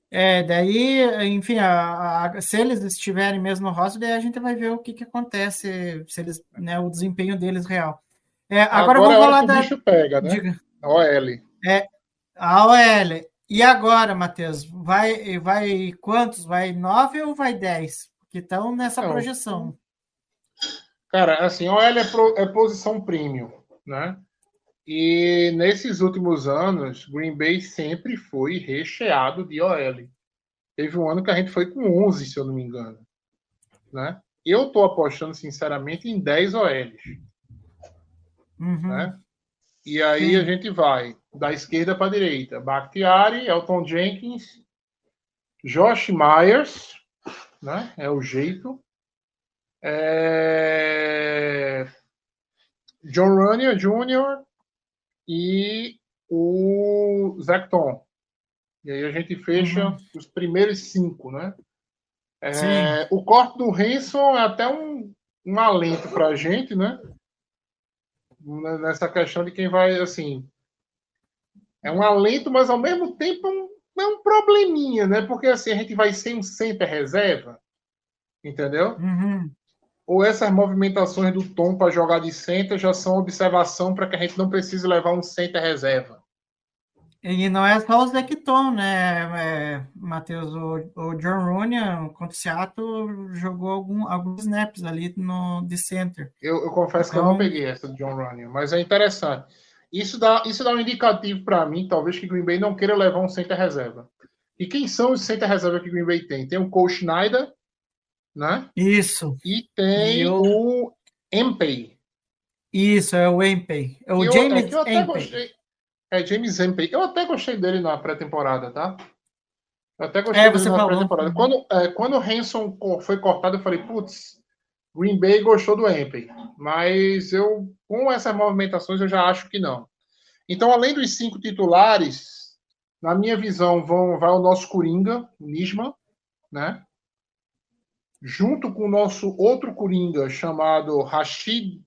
É, daí, enfim, a- a- se eles estiverem mesmo no roster, daí a gente vai ver o que, que acontece, se eles, né, o desempenho deles real. É, agora, Agora, é vamos hora falar que o da. bicho pega, né? Diga. OL. A OL. E agora, Matheus? Vai, vai quantos? Vai nove ou vai dez? Que estão nessa Não. projeção. Cara, assim, OL é, pro- é posição premium, né? E nesses últimos anos, Green Bay sempre foi recheado de OL. Teve um ano que a gente foi com 11, se eu não me engano, né? Eu tô apostando, sinceramente, em 10 OLs, Uhum. né? E aí Sim. a gente vai da esquerda para a direita. Bakhtiari, Elton Jenkins, Josh Myers, né? É o jeito. É... John Runyan Jr. e o Zecton. E aí a gente fecha Uhum. os primeiros cinco, né? É, o corte do Hanson é até um, um alento para a gente, né? Nessa questão de quem vai, assim. É um alento, mas ao mesmo tempo é um, é um probleminha, né? Porque assim, a gente vai sem um center reserva, entendeu? Uhum. Ou essas movimentações do Tom para jogar de center já são observação para que a gente não precise levar um center reserva. E não é só o Zecton, né, é, Matheus? O, o John Runyan contra o Seattle jogou algum, alguns snaps ali no, de center. Eu, eu confesso que eu Então- não peguei essa do John Running, mas é interessante. Isso dá, isso dá um indicativo para mim, talvez, que Green Bay não queira levar um center reserva. E quem são os center reserva que Green Bay tem? Tem o Cole Schneider, né? Isso, E tem eu- o Empey. isso, é o Empey. É o Eu- James é eu até Empey. gostei. É James Empey. Eu até gostei dele na pré-temporada, tá? Eu até gostei É, dele na pré-temporada. Quando, é, quando o Hanson foi cortado, eu falei, putz, Green Bay gostou do Empey. Mas eu, com essas movimentações, eu já acho que não. Então, além dos cinco titulares, na minha visão, vão, vai o nosso Coringa, Nisman, né? Junto com o nosso outro Coringa, chamado Rashid.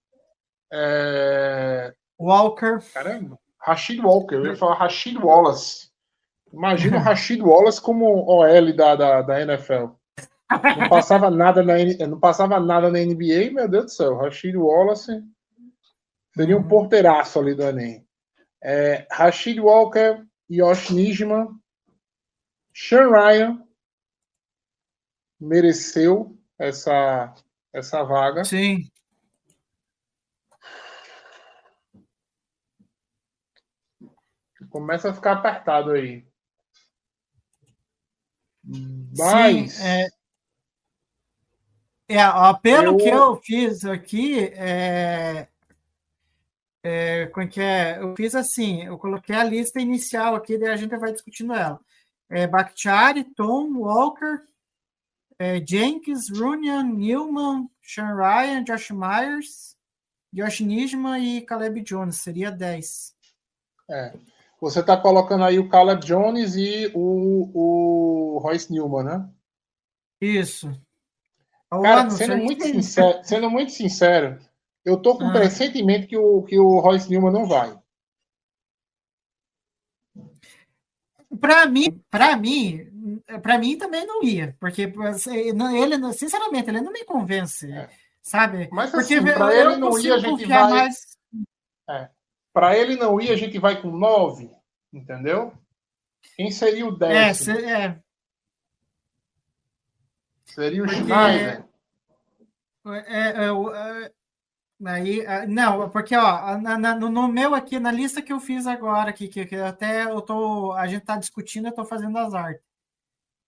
é, Walker. Caramba. Rashid Walker, eu ia falar Rashid Wallace. Imagina o Rashid Wallace como OL da, da, da NFL. Não passava nada na não passava nada na NBA, meu Deus do céu. Rashid Wallace seria um porteiraço ali do Enem. É, Rashid Walker, Josh Nijman, Sean Ryan mereceu essa, essa vaga. Sim. Começa a ficar apertado aí. Mas Sim, é, é, ó, pelo Eu- que eu fiz aqui, é, é, como é que é? Eu fiz assim, eu coloquei a lista inicial aqui, daí a gente vai discutindo ela. É, Bakhtiari, Tom, Walker, é, Jenkins, Runyan, Newman, Sean Ryan, Josh Myers, Josh Nisman e Caleb Jones. Seria 10. É. Você está colocando aí o Caleb Jones e o, o Royce Newman, né? Isso. Cara, sendo muito, sincero, sendo muito sincero, eu tô com ah. pressentimento que o, que o Royce Newman não vai. Para mim, para mim, para mim também não ia, porque ele, sinceramente, ele não me convence, é. sabe? Mas porque assim, para ele não ir, a gente vai. Mais... É. Para ele não ir, a gente vai com 9, entendeu? Quem seria o 10? É, se, é. Seria o porque... Schneider. É, é, é, Aí, ah, não, porque ó, na, na, no meu aqui, na lista que eu fiz agora, aqui, que, que até eu tô, a gente está discutindo, eu estou fazendo as artes.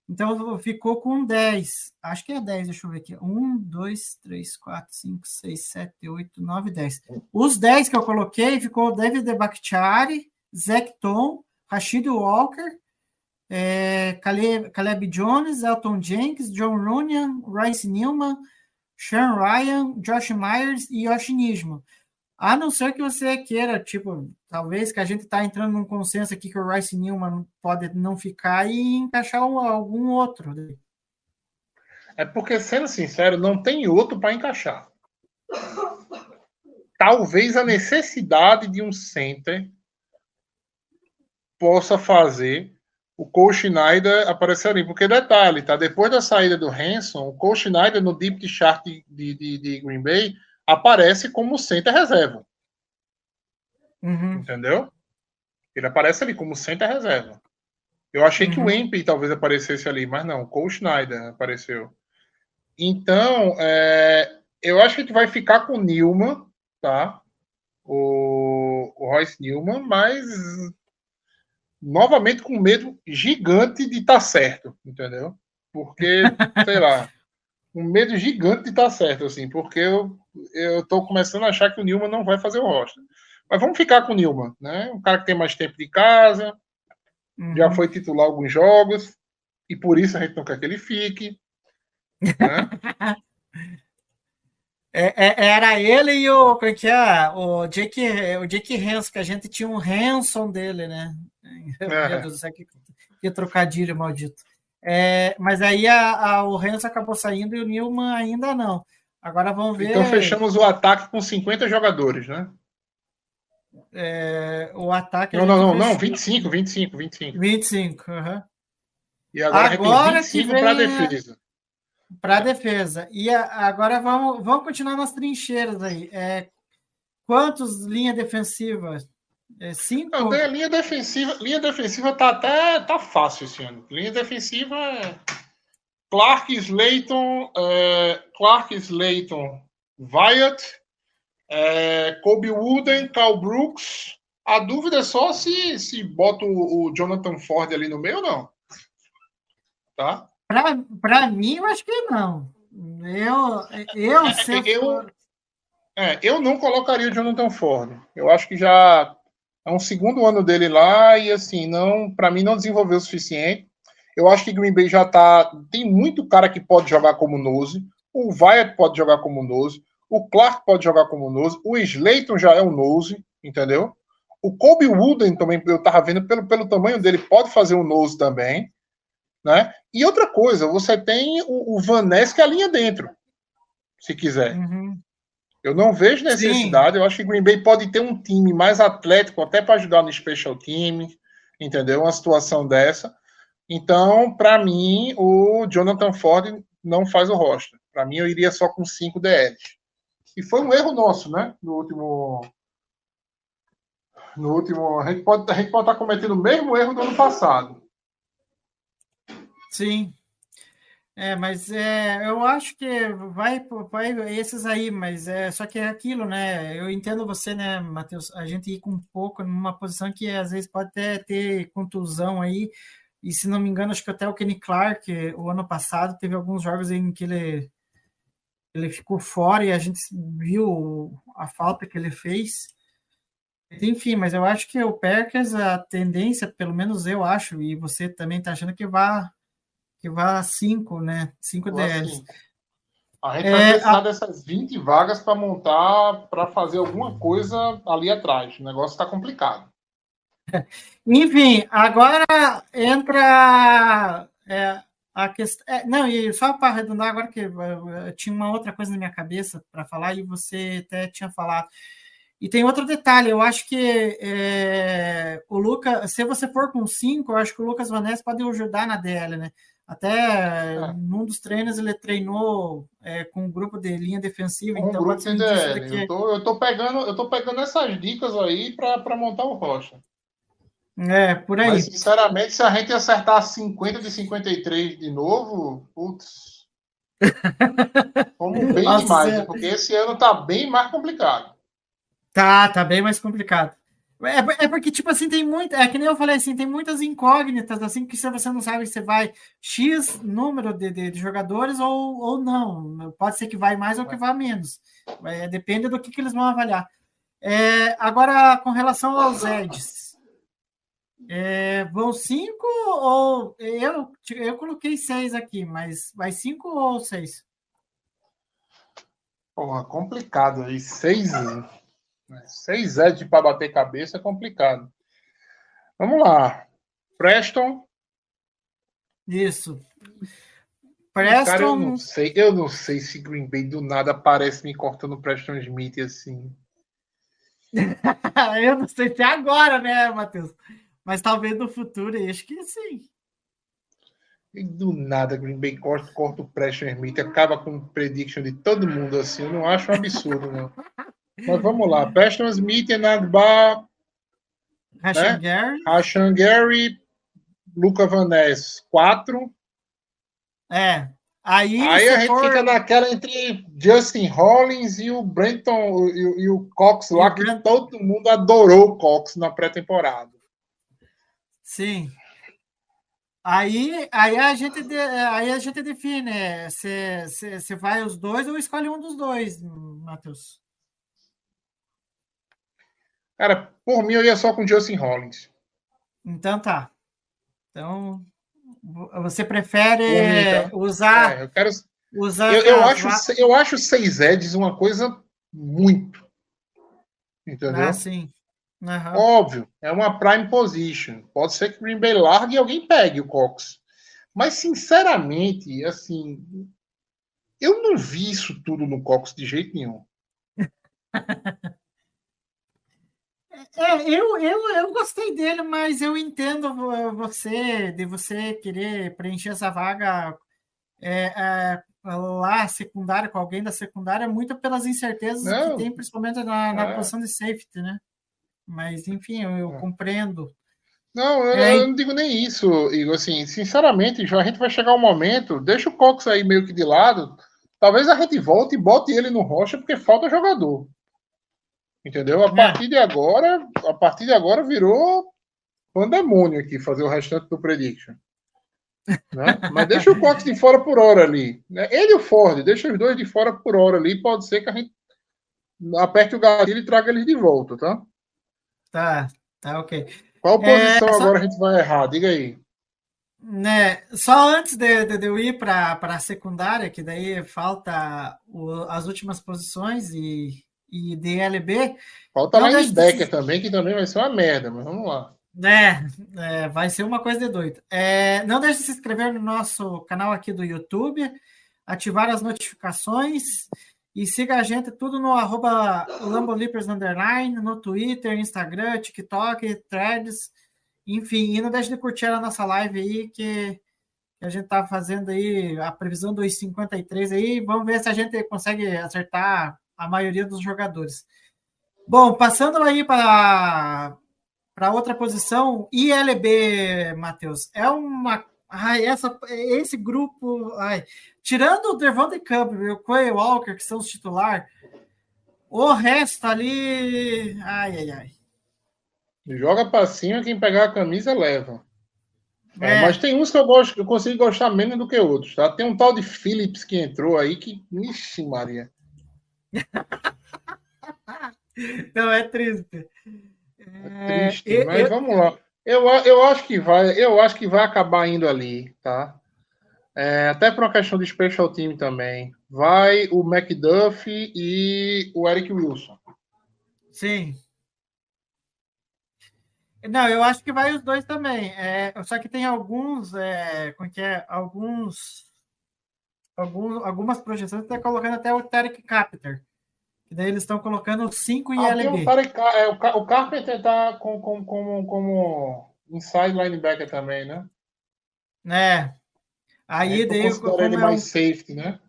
Então ficou com 10. Acho que é 10, deixa eu ver aqui. 1, 2, 3, 4, 5, 6, 7, 8, 9, 10. Os 10 que eu coloquei ficou David Bakhtiari, Zach Tom, Rashid Walker, é, Caleb, Caleb Jones, Elton Jenkins, John Runyan, Rice Newman, Sean Ryan, Josh Myers e Yoshi Nismo. A não ser que você queira, tipo, talvez que a gente está entrando num consenso aqui que o Rice Newman pode não ficar e encaixar algum outro. É porque, sendo sincero, não tem outro para encaixar. Talvez a necessidade de um center possa fazer o Cole Schneider apareceu ali. Porque, detalhe, tá? Depois da saída do Hanson, o Cole Schneider no deep chart de, de, de Green Bay aparece como center reserva. Uhum. Entendeu? Ele aparece ali como center reserva. Eu achei uhum. que o uhum. talvez aparecesse ali, mas não, o Cole Schneider apareceu. Então, é, eu acho que a gente vai ficar com o Newman, tá? O, o Royce Newman, mas novamente com medo gigante de estar tá certo, entendeu? Porque, sei lá, um medo gigante de estar tá certo, assim, porque eu, tô começando a achar que o Nilman não vai fazer o roster. Mas vamos ficar com o Nilman, né? Um cara que tem mais tempo de casa, uhum. já foi titular alguns jogos, e por isso a gente não quer que ele fique. Né? É, é, era ele e o, como é que é? O Jake, o Jake Hanson, que a gente tinha um Hanson dele, né? É. Meu Deus do céu, que, que trocadilho maldito. É, mas aí a, a, o Hanson acabou saindo e o Newman ainda não. Agora vamos ver. Então fechamos o ataque com 50 jogadores, né? É, o ataque. Não, não, não, não, 25, 25, 25. 25, uhum. E agora, agora 25 para a defesa para a defesa. E a, agora vamos, vamos continuar nas trincheiras aí. É, quantos linha defensiva? É, cinco? A linha defensiva. Linha defensiva tá até tá fácil esse ano. Linha defensiva é Clark Slayton, é, Clark Slayton, Wyatt, é, Kobe Wooden, Cal Brooks. A dúvida é só se, se bota o, o Jonathan Ford ali no meio ou não. Tá? Para mim, eu acho que não. Eu, eu, é, eu, eu, é, eu não colocaria o Jonathan Ford. Eu acho que já é um segundo ano dele lá e assim, não, para mim não desenvolveu o suficiente. Eu acho que Green Bay já tá, tem muito cara que pode jogar como nose. O Wyatt pode jogar como nose, o Clark pode jogar como nose, o Slayton já é um nose, entendeu? O Kobe Wooden também, eu tava vendo pelo, pelo tamanho dele, pode fazer um nose também. Né? E outra coisa, você tem o, o Van Ness que alinha dentro, se quiser. Uhum. Eu não vejo necessidade. Sim. Eu acho que Green Bay pode ter um time mais atlético, até para ajudar no special team, entendeu? Uma situação dessa. Então, para mim, o Jonathan Ford não faz o roster. Para mim, eu iria só com cinco DLs. E foi um erro nosso, né? No último. No último. A gente pode, a gente pode estar tá cometendo o mesmo erro do ano passado. Sim. É, mas é, eu acho que vai, vai esses aí, mas é só que é aquilo, né? Eu entendo você, né, Matheus? A gente ir com um pouco numa posição que às vezes pode até ter contusão aí. E se não me engano, acho que até o Kenny Clark, o ano passado, teve alguns jogos em que ele, ele ficou fora e a gente viu a falta que ele fez. Enfim, mas eu acho que o Packers, a tendência, pelo menos eu acho, e você também está achando que vai que vá 5, né? 5 Ou DLs. a gente É, vai precisar a- dessas 20 vagas para montar, para fazer alguma coisa ali atrás. O negócio está complicado. Enfim, agora entra é, a questão. é, não, e só para arredondar, agora que eu, eu tinha uma outra coisa na minha cabeça para falar e você até tinha falado. E tem outro detalhe, eu acho que é, o Lucas, se você for com 5, eu acho que o Lucas Vanessa pode ajudar na DL, né? Até É. num dos treinos ele treinou é, com um grupo de linha defensiva, Um então grupo pode ser de DL. que- Eu tô, eu tô pegando, eu tô pegando essas dicas aí para montar o Rocha. É, por aí. Mas, sinceramente, se a gente acertar 50 de 53 de novo, putz. Como bem Nossa, demais, né? porque esse ano tá bem mais complicado. Tá, tá bem mais complicado. É, por- é porque, tipo assim, tem muita. É que nem eu falei assim, tem muitas incógnitas, assim, que se você não sabe se vai X número de, de- de jogadores ou, ou não. Pode ser que vai mais ou que vá menos. É, depende do que, que eles vão avaliar. É, agora, com relação aos Eds. É, vão cinco ou. Eu, eu coloquei seis aqui, mas vai cinco ou seis? Porra, complicado aí. Seis, né? Seis Ed para bater cabeça é complicado. Vamos lá. Preston. Isso. Cara, eu Preston. não sei. Eu não sei se Green Bay do nada aparece me cortando o Preston Smith assim. Eu não sei se é agora, né, Matheus? Mas talvez no futuro, eu acho que sim. E do nada, Green Bay corta, corta o Preston Smith, acaba com o prediction de todo mundo assim. Eu não acho um absurdo, não. Mas vamos lá. Preston Smith, Enadbar, Rashan Gary. Rashan Gary, Luca Van Ness, quatro. É. Aí, Aí a gente for- fica naquela entre Justin Hollins e o Brenton e, o- e o Cox lá, o que Brent- todo mundo adorou o Cox na pré-temporada. Sim. Aí, aí, a gente de- aí a gente define né, se, se, se vai os dois ou escolhe um dos dois, Matheus. Cara, por mim eu ia só com Justin Hollins. Então tá. Então, vo- você prefere mim, tá? usar. É, eu quero usar Eu, eu, acho, eu acho seis Eds uma coisa muito. Entendeu? Ah, sim. Aham. Óbvio, é uma prime position. Pode ser que o Green Bay largue e alguém pegue o Cox. Mas, sinceramente, assim, eu não vi isso tudo no Cox de jeito nenhum. É, eu, eu, eu gostei dele, mas eu entendo vo- você, de você querer preencher essa vaga é, é, lá, secundária, com alguém da secundária, muito pelas incertezas Não. que tem, principalmente na, na É. posição de safety, né? Mas, enfim, eu, eu É. compreendo. Não, eu, É, eu não digo nem isso, Igor. Assim, sinceramente, a gente vai chegar um momento, deixa o Cox aí meio que de lado. Talvez a gente volte e bote ele no rocha, porque falta jogador. Entendeu? A É. partir de agora, a partir de agora virou pandemônio aqui fazer o restante do prediction. Né? Mas deixa o Cox de fora por hora ali. né? Ele e o Ford, deixa os dois de fora por hora ali. Pode ser que a gente aperte o gatilho e traga eles de volta, tá? Tá, tá ok. Qual É, posição só- agora a gente vai errar? Diga aí. Né, só antes de, de- de eu ir para a secundária, que daí falta o- as últimas posições e, e DLB, Falta Não, linebacker deixa- também, que também vai ser uma merda, mas vamos lá. né, é, vai ser uma coisa de doido. É, não deixe de se inscrever no nosso canal aqui do YouTube, ativar as notificações e siga a gente tudo no arroba Lambolipers Underline, no Twitter, Instagram, TikTok, Threads, enfim, e não deixe de curtir a nossa live aí, que que a gente tá fazendo aí a previsão dos 53 aí, vamos ver se a gente consegue acertar a maioria dos jogadores. Bom, passando aí para para outra posição, ILB, Matheus, é uma ai, essa esse grupo, ai, tirando o Devontae Campbell e o Quay Walker, que são os titular, o resto ali, ai ai ai. Joga pra cima, quem pegar a camisa leva. É, É. mas tem uns que eu gosto, eu consigo gostar menos do que outros, tá? Tem um tal de Phillips que entrou aí que. Ixi, Maria. Não é triste. É triste, eu- mas eu- vamos lá. Eu, eu acho que vai, eu acho que vai acabar indo ali, tá? É, até por uma questão de special team também. Vai o McDuff e o Eric Wilson. Sim. Não, eu acho que vai os dois também. É, só que tem alguns, é, como que é? Alguns, algumas projeções estão colocando até o Tarek Capter. Que daí eles estão colocando 5 em Ah, LB. o, Tarek é, o, o Carpenter tá com, com, como, como inside linebacker também, né? né? Aí tu daí, considera como ele é um- safety, né?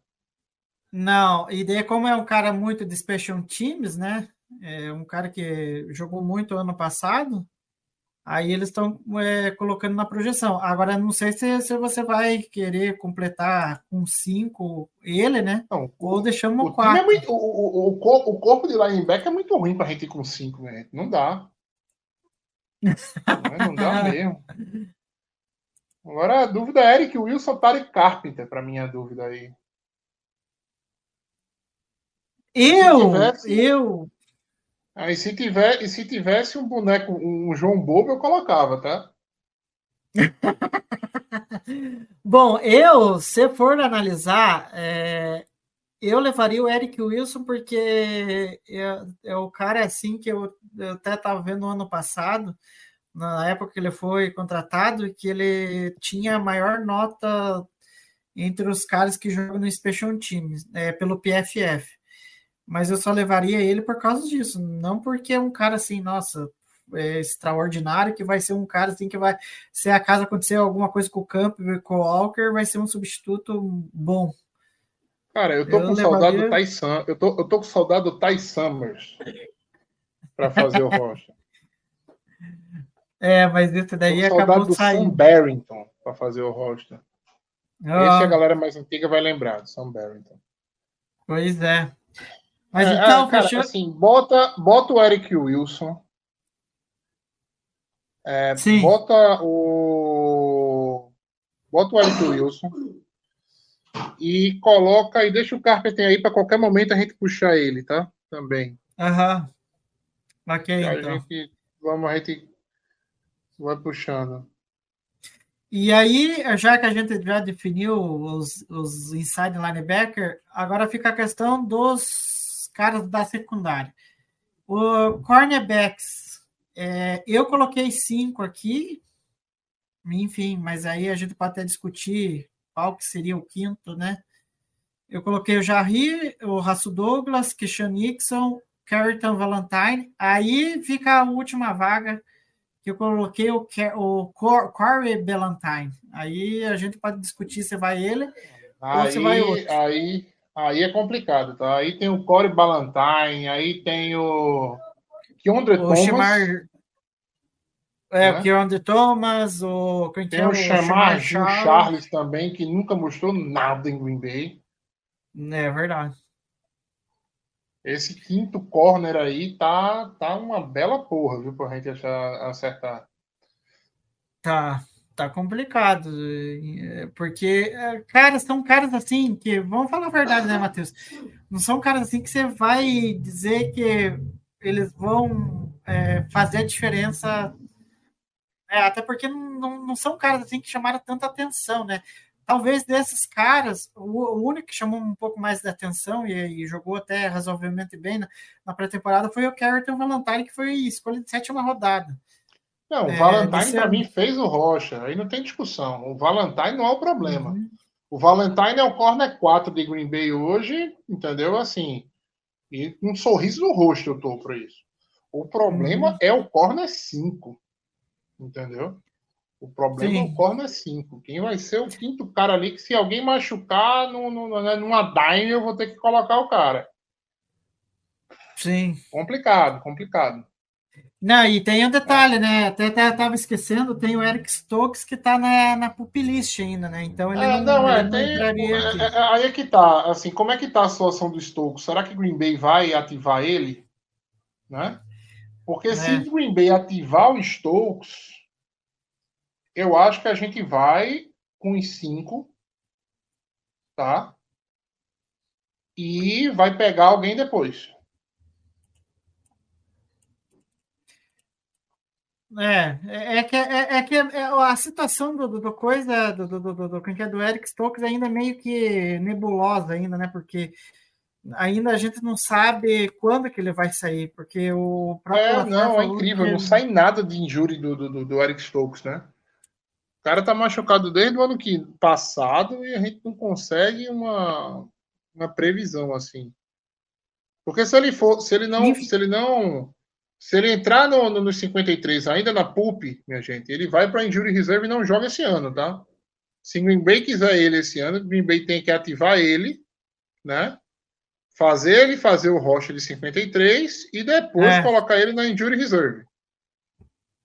Não, e daí, como é um cara muito de special teams, né? É um cara que jogou muito ano passado, aí eles estão é, colocando na projeção. Agora, não sei se, se você vai querer completar com cinco ele, né? Não, Ou deixamos o, é quatro. muito, o, o, o, cor- o corpo de linebacker é muito ruim pra gente ir com cinco, né? Não dá. Não, não dá mesmo. Agora a dúvida é Eric Wilson Tarek Carpenter, pra minha dúvida aí. Eu, tivesse- eu, Aí se tiver, e se tivesse um boneco, um João Bobo, eu colocava, tá? Bom, eu, se for analisar, é, eu levaria o Eric Wilson porque é, é o cara assim que eu, eu até estava vendo no ano passado, na época que ele foi contratado, que ele tinha a maior nota entre os caras que jogam no Special Teams, é, pelo PFF. Mas eu só levaria ele por causa disso, não porque é um cara assim, nossa, é extraordinário, que vai ser um cara assim que vai, se acaso acontecer alguma coisa com o Campbell e com o Walker, vai ser um substituto bom. Cara, eu tô Eu com saudade do levaria- Ty Sam, eu tô, eu tô com saudade do Ty Summers pra fazer o Rocha. É, mas esse Tô daí com acabou saudade do Sam saindo. Barrington pra fazer o Rocha. Ah, Esse a galera mais antiga vai lembrar, do Sam Barrington. Pois é. Mas É, então, é, cara, fechou. assim, bota, bota o Eric Wilson. É, Sim. bota o. Bota o Eric Wilson. E coloca e deixa o Carpenter aí para qualquer momento a gente puxar ele, tá? Também. Aham. Ok, a então. gente. Vamos, a gente vai puxando. E aí, já que a gente já definiu os, os inside linebacker, agora fica a questão dos caras da secundária. O cornerbacks, é, eu coloquei cinco aqui, enfim, mas aí a gente pode até discutir qual que seria o quinto, né? Eu coloquei o Jarry, o Raço Douglas, Christian Nixon, Carrington Valentine, aí fica a última vaga, que eu coloquei o, o Cor- Corey Ballantyne. Aí a gente pode discutir se vai ele. Ou você vai Aí, outro? aí, aí é complicado, tá? Aí tem o Corey Ballantyne, aí tem o. Keondre O Thomas. Shemar. É, né? o Keondre Thomas, o. Quem Tem o Chamar Gil Charles. Charles também, que nunca mostrou nada em Green Bay. É verdade. Esse quinto corner aí tá, tá uma bela porra, viu, pra gente achar, acertar. Tá, tá complicado. eh, Porque, eh, cara, são caras assim que, vamos falar a verdade, né, Matheus? Não são caras assim que você vai dizer que eles vão eh, fazer a diferença. né? até porque não, não, são caras assim que chamaram tanta atenção, né? Talvez desses caras, o, o único que chamou um pouco mais de atenção e, e jogou até razoavelmente bem na, na pré-temporada foi o Carrington Valentine, que foi escolha de sétima rodada. Não, o É, Valentine você- pra mim fez o Rocha, aí não tem discussão. O Valentine não é o problema. Uhum. O Valentine é o corner 4 de Green Bay hoje, entendeu? Assim, e um sorriso no rosto eu tô por isso. O problema Uhum. é o corner 5, entendeu? O problema é Sim. o corner 5. Quem vai ser o quinto cara ali que se alguém machucar no, no, né, numa dime eu vou ter que colocar o cara. Sim. Complicado, complicado. Não, e tem um detalhe, né? Até estava esquecendo, tem o Eric Stokes que está na, na pup list ainda, né? Então ele É, não, não, é, não tem, é, é, aí é que tá, assim, como é que tá a situação do Stokes? Será que Green Bay vai ativar ele? Né? Porque se É. Green Bay ativar o Stokes, eu acho que a gente vai com os cinco, tá? E vai pegar alguém depois. É, é, é que, é, é que é- a situação do, do, do coisa do, do, do, do, é do Eric Stokes ainda é meio que nebulosa ainda, né? Porque ainda a gente não sabe quando que ele vai sair, porque o próprio É, não, é incrível. que- Não sai nada de injury do, do, do- Eric Stokes, né? O cara tá machucado desde o ano que passado e a gente não consegue uma, uma previsão assim. Porque se ele for, se ele não, se ele não, se ele entrar no, no, nos 53 ainda na PUP, minha gente, ele vai para injury reserve e não joga esse ano, tá? Se Green Bay quiser ele esse ano, Green Bay tem que ativar ele, né? Fazer ele fazer o rocha de 53 e depois É. colocar ele na injury reserve,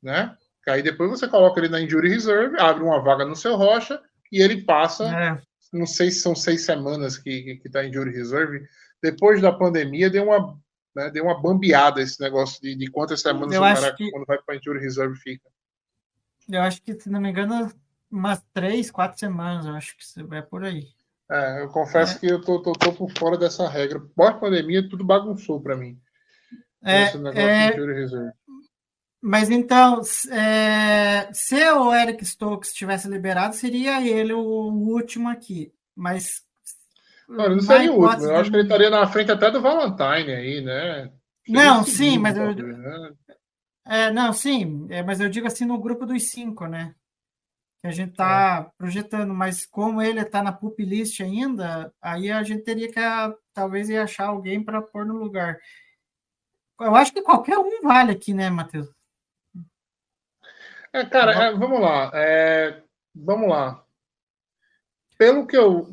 né? Aí depois você coloca ele na injury reserve, abre uma vaga no seu rocha e ele passa É, não sei se são seis semanas que, que, que tá em jury reserve. Depois da pandemia, deu uma, né, deu uma bambeada esse negócio de, de quantas semanas Eu o cara, que- quando vai para injury reserve, fica. eu acho que, se não me engano, umas três, quatro semanas, eu acho que você vai por aí. É, eu confesso que eu tô, tô, tô por fora dessa regra. Pós-pandemia, tudo bagunçou para mim. É, esse negócio é, de jury reserve. Mas então, é, se o Eric Stokes tivesse liberado, seria ele o último aqui. Mas. Não, ele não seria o último. hipótese Eu acho que ele estaria na frente até do Valentine aí, né? Seria Não, sim, mas eu- talvez, né? É, não, sim, é, mas eu digo assim no grupo dos cinco, né? Que a gente tá projetando, mas como ele tá na pup list ainda, aí a gente teria que ah, talvez ir achar alguém para pôr no lugar. Eu acho que qualquer um vale aqui, né, Matheus? É, cara, é, vamos lá. é, vamos lá. Pelo que eu,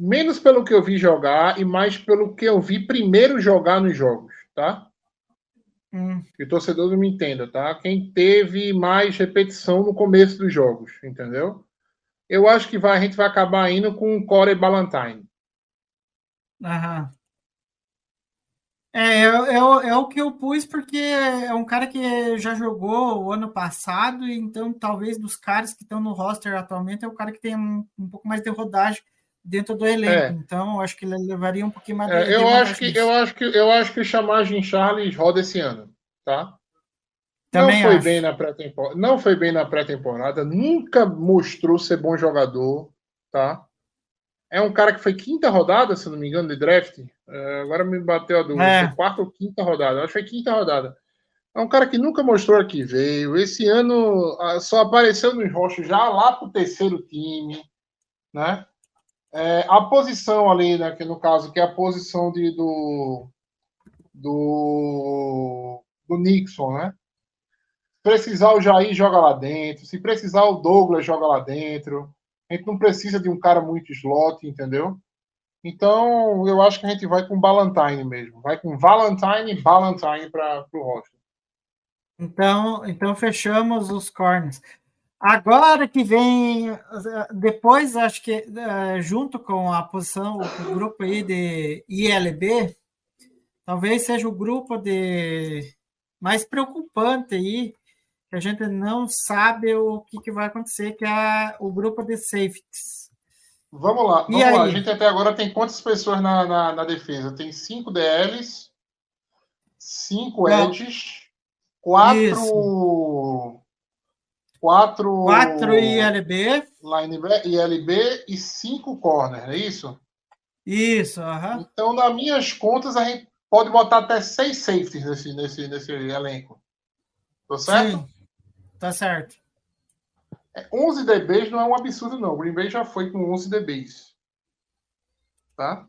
menos pelo que eu vi jogar e mais pelo que eu vi primeiro jogar nos jogos, tá? hum, Que o torcedor não me entenda, tá? Quem teve mais repetição no começo dos jogos, entendeu? Eu acho que vai, a gente vai acabar indo com o Corey Ballantyne. aham. É, é, é o- é o que eu pus porque é um cara que já jogou o ano passado, então talvez dos caras que estão no roster atualmente é o cara que tem um, um pouco mais de rodagem dentro do elenco. É. Então eu acho que ele levaria um pouquinho mais É, de, eu, acho que, eu, acho que, eu acho que o Chamagem Charles roda esse ano, tá? Também não foi acho. bem na pré-temporada. Não foi bem na pré-temporada. Nunca mostrou ser bom jogador, tá? É um cara que foi quinta rodada, se não me engano, de draft. É, agora me bateu a dúvida. É. Quarta ou quinta rodada. Acho que foi quinta rodada. É um cara que nunca mostrou que veio. Esse ano ah, só apareceu nos roxos já lá pro terceiro time, né? É, a posição ali, né, que no caso, que é a posição de, do, do, do Nixon, né? precisar o Jair joga lá dentro, se precisar o Douglas joga lá dentro. A gente não precisa de um cara muito slot, entendeu? Então, eu acho que a gente vai com Valentine mesmo. Vai com Valentine e Valentine para o roster. Então, então fechamos os corners. Agora que vem, depois acho que eh, junto com a posição, o grupo aí de ILB, talvez seja o grupo de mais preocupante aí, que a gente não sabe o que, que vai acontecer, que é o grupo de safeties. Vamos lá, vamos lá. A gente até agora tem quantas pessoas na, na, na defesa? Tem cinco DLs, cinco edges, quatro. Isso. Quatro. Quatro ILB, ILB e cinco corner, é isso? isso, aham. Então, nas minhas contas, a gente pode botar até seis safeties nesse, nesse, nesse elenco. Tá certo? Sim, tá certo. É, 11 DBs não é um absurdo, não. O Green Bay já foi com 11 DBs. Tá?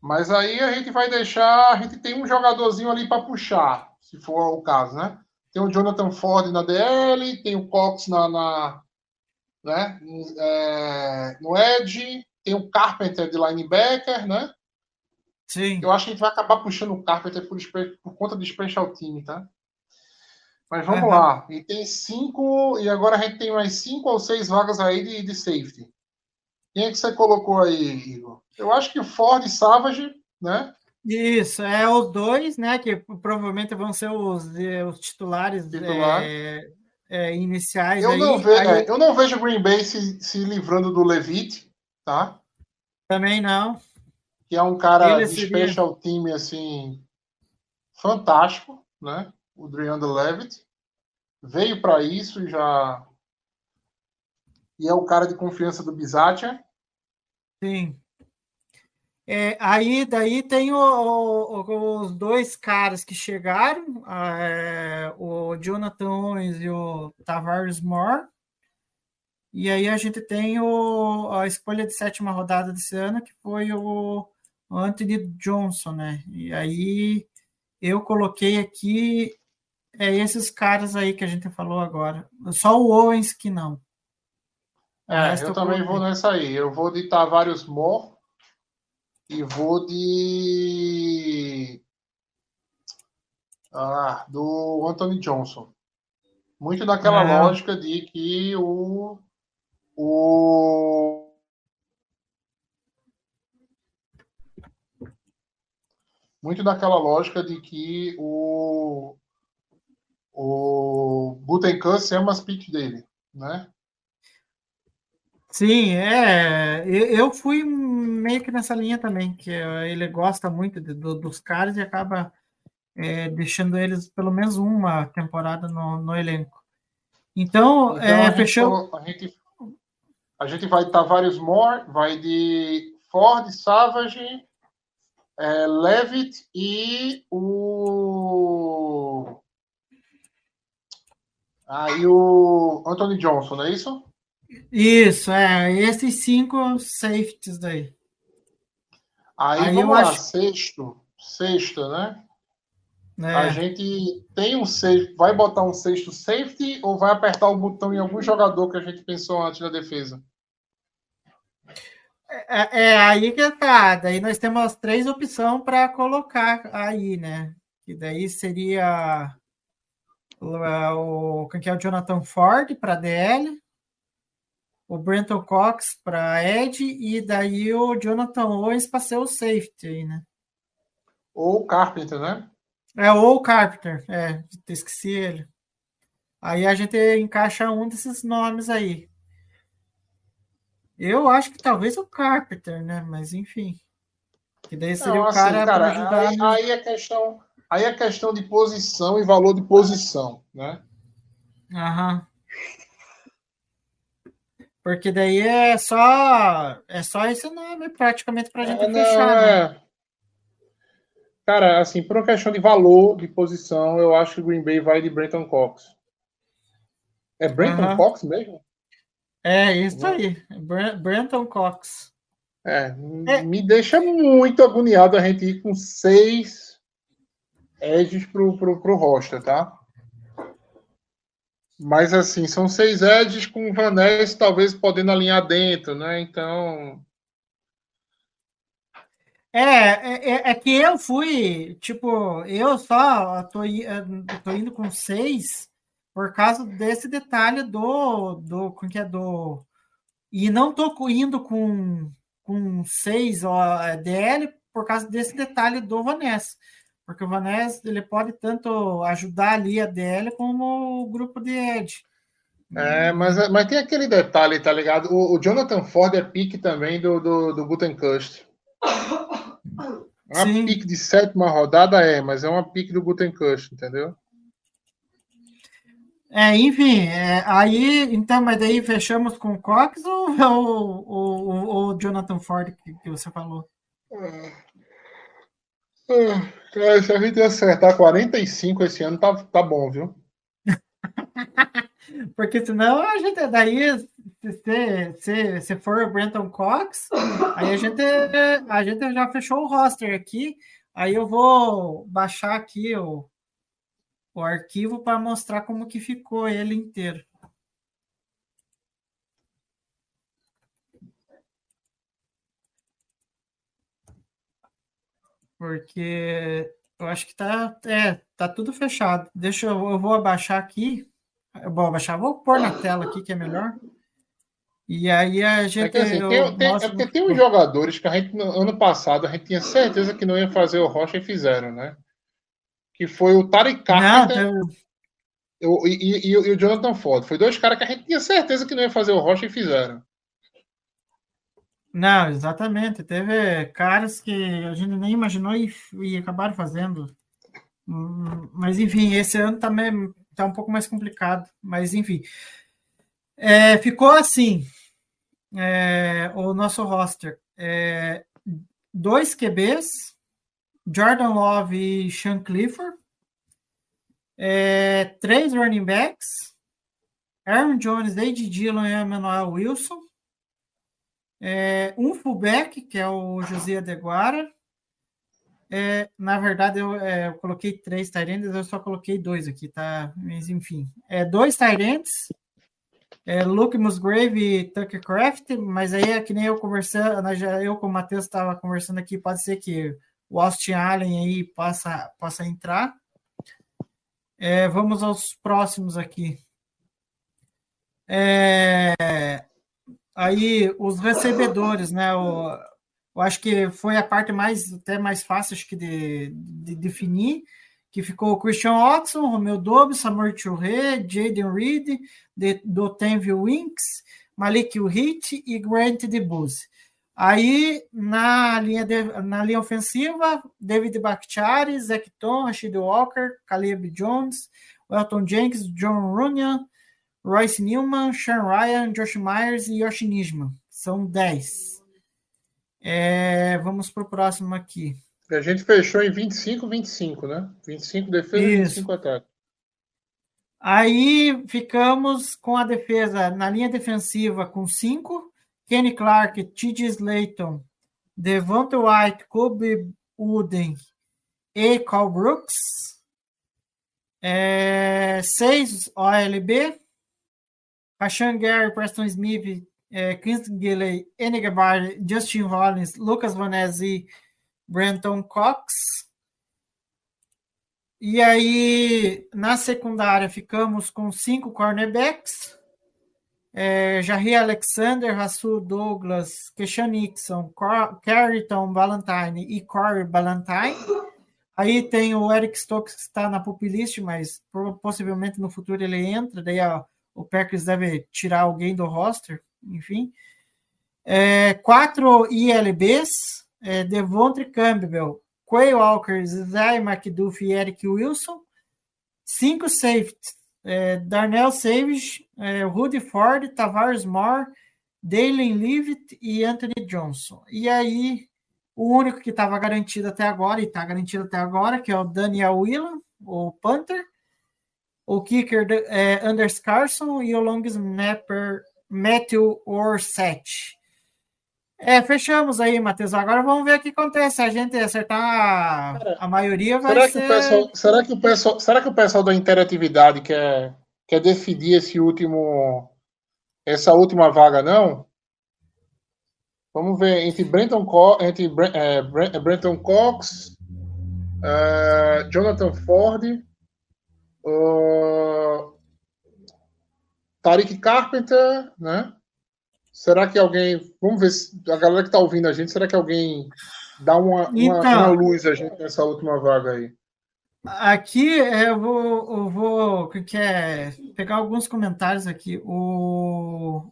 Mas aí a gente vai deixar. A gente tem um jogadorzinho ali para puxar, se for o caso, né? Tem o Jonathan Ford na DL, tem o Cox na. na né? É, no Edge, tem o Carpenter de linebacker, né? Sim. Eu acho que a gente vai acabar puxando o Carpenter por, por conta do special team, tá? Mas vamos lá. E tem cinco, e agora a gente tem mais cinco ou seis vagas aí de, de safety. Quem é que você colocou aí, Igor? Eu acho que o Ford e Savage, né? Isso, é os dois, né? Que provavelmente vão ser os, eh, os titulares Titular. eh, eh, iniciais. Eu aí. não, ve Aí é, eu não vejo o Green Bay se, se livrando do Levitt, tá? Também não. Que é um cara Ele de seria- special team, assim, fantástico, né? O Dreander Levitt. veio para isso e já. E é o cara de confiança do Bizatia. Sim. É, aí daí tem o- o- os dois caras que chegaram, é, o Jonathan Owens e o Tavares Moore. E aí a gente tem o, a escolha de sétima rodada desse ano, que foi o Anthony Johnson, né? E aí eu coloquei aqui é, esses caras aí que a gente falou agora. Só o Owens que não. É, eu também coloquei. vou nessa aí. Eu vou de Tavares Moore e vou de. Ah, do Anthony Johnson. Muito daquela É. lógica de que o. O. Muito daquela lógica de que o. O Butenkuss é umas pick dele, né? Sim, é. Eu, fui meio que nessa linha também, que eh, ele gosta muito de- do- dos caras e acaba eh, deixando eles pelo menos uma temporada no, no elenco. Então, Então, eh, a, gente, fechou. falou- a, gente, a gente vai de Tavares Moore, vai de Ford, Savage, é, Levitt e o. Aí o Anthony Johnson, não é isso? Isso, é. Esses cinco safeties daí. Aí, Aí vamos lá, acho- sexto. Sexto, né? Né? A gente tem um sexto. Vai botar um sexto safety ou vai apertar o botão em algum jogador que a gente pensou antes da defesa? É, é aí que tá. Daí nós temos as três opções para colocar aí, né? Que daí seria o, o, quem que é o Jonathan Ford para DL, o Brenton Cox para Ed e daí o Jonathan Owens para ser o safety aí, né? Ou o Carpenter, né? É ou o Carpenter, é, esqueci ele. Aí a gente encaixa um desses nomes aí. Eu acho que talvez o Carpenter, né? Mas enfim. Que daí seria Não, o assim, cara, cara, ajudar. aí, no- aí é questão, aí é questão de posição e valor de posição, né? Aham. Porque daí é só é só esse nome praticamente para a gente É, não, fechar, né? é. Cara, assim, por uma questão de valor de posição, eu acho que o Green Bay vai de Brenton Cox. É Brenton. Cox mesmo? É isso aí. Bre- Brenton Cox. É, É. me deixa muito agoniado a gente ir com seis edges pro, pro, pro roster, tá? Mas assim, são seis edges com o Van Ness talvez podendo alinhar dentro, né? Então, É, é, é- é que eu fui, tipo, eu só tô, eh, tô indo com seis por causa desse detalhe do, do, como que é, do, e não tô indo com, com seis ó, é, DL por causa desse detalhe do Vanessa, porque o Vanessa, ele pode tanto ajudar ali a DL como o grupo de Ed. é, mas, mas tem aquele detalhe, tá ligado? O, o Jonathan Ford é pique também do, do, do Gutenkust. Uma Sim. pique de sétima rodada é, mas é uma pique do Gutenkust, entendeu? É, enfim, é, aí, então, mas daí fechamos com o Cox ou é o, o, Jonathan Ford que, que você falou? Ah, Cara, se a gente acertar 45 esse ano, tá, tá bom, viu? Porque senão a gente, daí, se, se, se for o Brenton Cox, aí a gente, a gente já fechou o roster aqui, aí eu vou baixar aqui o, o arquivo para mostrar como que ficou ele inteiro. Porque eu acho que tá, é, tá tudo fechado. Deixa eu, eu vou abaixar aqui. Eu vou abaixar, vou pôr na tela aqui que é melhor. E aí a É gente. que assim, eu tem, tem- é porque tem uns jogadores que a gente, no ano passado, a gente tinha certeza que não ia fazer o Rocha e fizeram, né? Que foi o Tarek Não, Carpenter o- e, e- e e o Jonathan Ford. Foi dois caras que a gente tinha certeza que não ia fazer o Rocha e fizeram. Não, exatamente. Teve caras que a gente nem imaginou e, e acabaram fazendo. Hum, Mas enfim, esse ano também tá um pouco mais complicado, mas enfim. É, ficou assim é, o nosso roster. É, dois QBs, Jordan Love e Sean Clifford. É, três running backs, Aaron Jones, Ed Dillon e Emmanuel Wilson. É, um fullback, que é o José Adeguara. É, na verdade, eu, é, eu coloquei três Tyrants, eu só coloquei dois aqui, tá? Mas enfim. É, dois Tyrants, é, Luke Musgrave e Tucker Craft, mas aí é que nem eu conversando, né, eu com o Matheus estava conversando aqui, pode ser que o Austin Allen aí possa, possa entrar. É, vamos aos próximos aqui. É, aí os recebedores, né? O, eu acho que foi a parte mais até mais fácil acho que de, de definir, que ficou Christian Watson, Romeu Dobbs, Samuel Churré, Jaden Reed, de, do Tenville Winks, Malik Hit e Grant DeBuse. Aí, na linha, de, na linha ofensiva, David Bakhtiari, Zach Tom, Rashid Walker, Caleb Jones, Welton Jenkins, John Runyan, Royce Newman, Sean Ryan, Josh Myers e Yoshi Nijman. São 10. É, vamos para o próximo aqui. A gente fechou em 25, 25, né? 25 defesa e 25 ataque. Aí ficamos com a defesa na linha defensiva com 5. Kenny Clark, T.J. Slayton, Devonta White, Kobe Wooden e Carl Brooks. É, seis OLB. Rashan Gary, Preston Smith, é, Chris Gilley, Enegabar, Justin Rollins, Lucas Vanezzi, Brenton Cox. E aí, na secundária, ficamos com cinco cornerbacks. É, Alexander, Rasul Douglas, Keshan Nixon, Carrington Valentine e Corey Valentine. Aí tem o Eric Stokes que está na pupilist, mas possivelmente no futuro ele entra. Daí ó, o Packers deve tirar alguém do roster, enfim. É, quatro ILBs, é, Devontre Campbell, Quay Walker, Zay McDuff e Eric Wilson. Cinco safeties, é, Darnell Savage, é, Rudy Ford, Tavares Moore, Dalen Leavitt e Anthony Johnson. E aí, o único que estava garantido até agora, e está garantido até agora, que é o Daniel Whelan, o Panther, o kicker é Anders Carson e o long snapper Matthew Orset. É, fechamos aí, Matheus. Agora vamos ver o que acontece. Se a gente acertar Cara, a maioria, vai será ser... Que o pessoal, será, que o pessoal, será que o pessoal da interatividade quer, quer decidir esse último, essa última vaga, não? Vamos ver, entre Brenton, Co entre, é, Brenton Cox, uh, Jonathan Ford, uh, Tariq Carpenter, né? Será que alguém. Vamos ver se a galera que está ouvindo a gente, será que alguém dá uma, uma, então, uma luz a gente nessa última vaga aí? Aqui eu vou, eu vou que é, pegar alguns comentários aqui. O,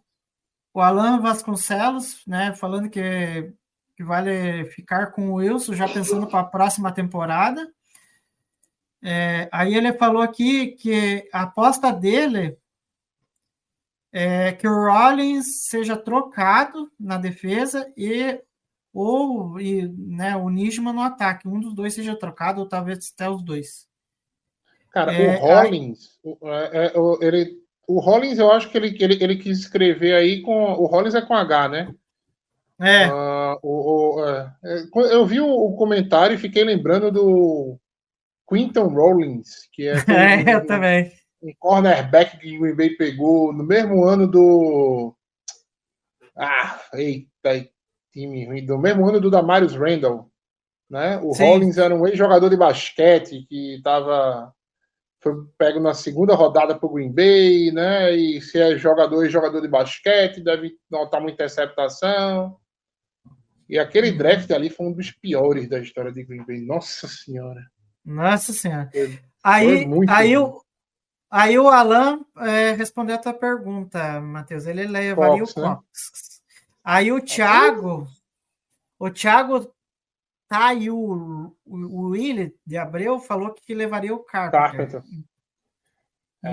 o Alan Vasconcelos, né, falando que, que vale ficar com o Wilson, já pensando para a próxima temporada. É, aí ele falou aqui que a aposta dele é que o Rollins seja trocado na defesa e ou e, né, o Nijman no ataque. Um dos dois seja trocado, ou talvez até os dois. Cara, é, o Rollins, aí... É, é, ele, o Rollins, eu acho que ele, ele, ele quis escrever aí com. O Rollins é com H, né? É. Uh, o, o, é, eu vi o, o, comentário e fiquei lembrando do Quinton Rollins, que é. é, eu também um cornerback que o Green Bay pegou no mesmo ano do. Ah, eita, time ruim. Do mesmo ano do Damarius Randall. Né? O Sim. Rollins era um ex-jogador de basquete que estava. Foi pego na segunda rodada para o Green Bay, né? E se é jogador e jogador de basquete, deve notar uma interceptação. E aquele draft ali foi um dos piores da história de Green Bay. Nossa Senhora. Nossa Senhora. Foi, aí, foi aí, eu, Aí o Alan é, respondeu a tua pergunta, Matheus. Ele levaria o Cox. Né? Aí o Thiago, o Thiago tá aí, o, o, o Willi de Abreu falou que levaria o Carpenter. Carpenter.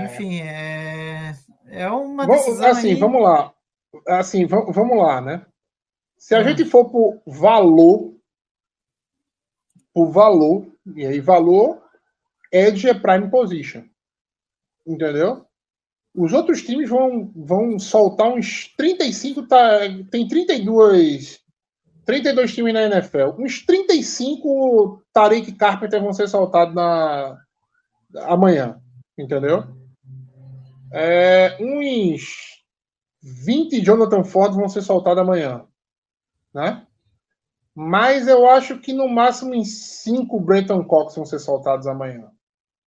Enfim, é, é uma Vamos- decisão assim, aí- vamos lá. Assim, va- vamos lá, né? Se a Hum. gente for por valor, por valor, e aí valor, Edge é prime position. Entendeu? Os outros times vão, vão soltar uns 35, tá, tem 32, 32 times na NFL. Uns 35 Tariq Carpenter vão ser soltados na, amanhã. Entendeu? É, uns 20 Jonathan Ford vão ser soltados amanhã. Né? Mas eu acho que no máximo em 5 Brenton Cox vão ser soltados amanhã.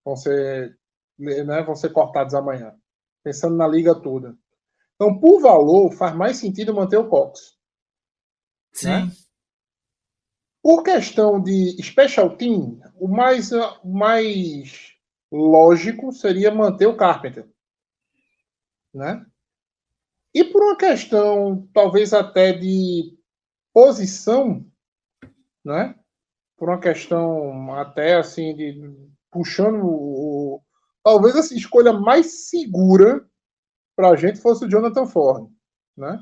Vão ser, né, vão ser cortados amanhã. Pensando na liga toda. Então, por valor, faz mais sentido manter o Cox. Sim. né? Por questão de special team, o mais, o mais lógico seria manter o Carpenter. Né? E por uma questão, talvez até de posição, né? por uma questão até assim, de puxando o. Talvez a escolha mais segura para a gente fosse o Jonathan Ford. Né?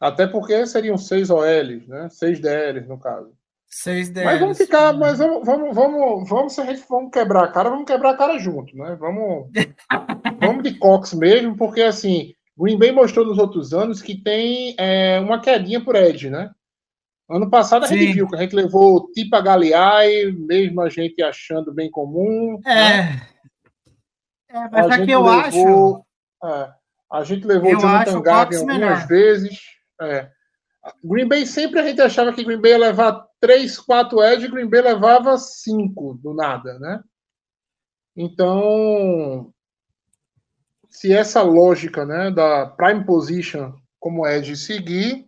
Até porque seriam seis OLs, né? Seis DLs, no caso. Seis DLs. Mas vamos ficar, mas vamos, vamos, vamos, vamos, se a gente vamos quebrar a cara, vamos quebrar a cara junto, né? Vamos, vamos de Cox mesmo, porque assim, Green Bay mostrou nos outros anos que tem é, uma quedinha por Edge, né? Ano passado a gente Sim. viu que a gente levou Tipa Galeai, mesmo a gente achando bem comum. né? É. É, mas A aqui gente eu acho. levou- é, a gente levou Eu o Jonathan acho o Garvin algumas melhor. vezes. É. Green Bay sempre a gente achava que Green Bay ia levar 3, 4 edge, Green Bay levava 5 do nada, né? Então, se essa lógica, né, da prime position como edge seguir,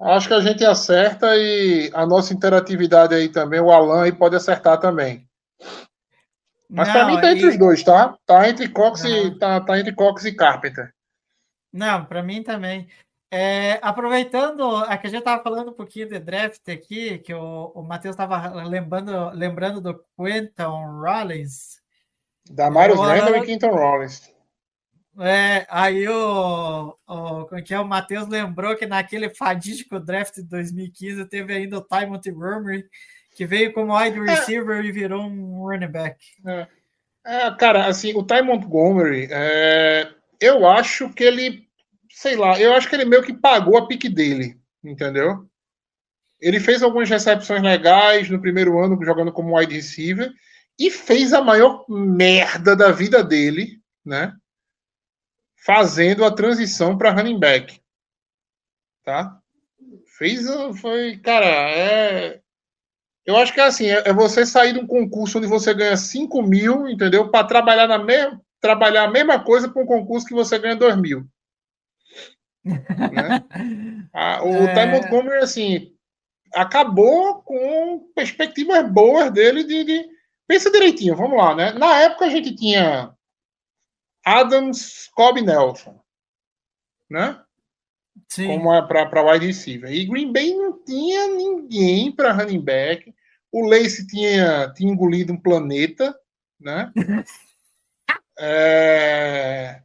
acho que a gente acerta e a nossa interatividade aí também, o Alan aí pode acertar também. Mas para mim tá entre e- os dois, tá? Tá entre Cox e tá, tá entre Cox e Carpenter. Não, para mim também. É, aproveitando, é que a gente estava falando um pouquinho de draft aqui, que o, o Matheus estava lembrando, lembrando do Quentin Rollins. Da Marius Randall e Quinton Rollins. É, aí o, o, como é que é? o Matheus lembrou que naquele fadídico draft de 2015 teve ainda o Ty Montgomery, que veio como wide receiver e virou um running back. É, cara, assim, o Ty Montgomery, é, eu acho que ele, sei lá, eu acho que ele meio que pagou a pique dele, entendeu? Ele fez algumas recepções legais no primeiro ano jogando como wide receiver e fez a maior merda da vida dele, né? Fazendo a transição para running back, tá? Fez, a- foi, cara, é, eu acho que é assim, é é você sair de um concurso onde você ganha 5 mil, entendeu? Para trabalhar na mesma, trabalhar a mesma coisa para um concurso que você ganha 2 mil. Né? Ah, o É. Ty Montgomery, assim, acabou com perspectivas boas dele de, de- Pensa direitinho, vamos lá, né? Na época a gente tinha Adams, Cobb e Nelson, né? Sim, como é para wide receiver. E Green Bay não tinha ninguém para running back. O Lace tinha, tinha engolido um planeta, né? É,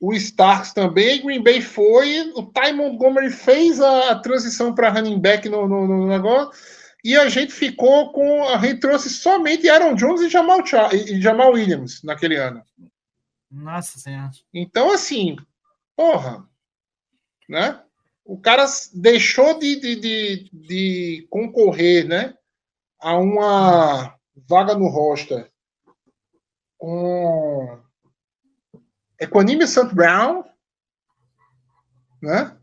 O Starks também, Green Bay foi, o Ty Montgomery fez a, transição para running back no, no- no negócio, e a gente ficou com. A gente trouxe somente Aaron Jones e Jamal, e Jamal Williams naquele ano. Nossa senhora. Então, assim, porra, né? O cara deixou de, de, de, de concorrer, né? A uma vaga no roster com Equanime St. Brown, né?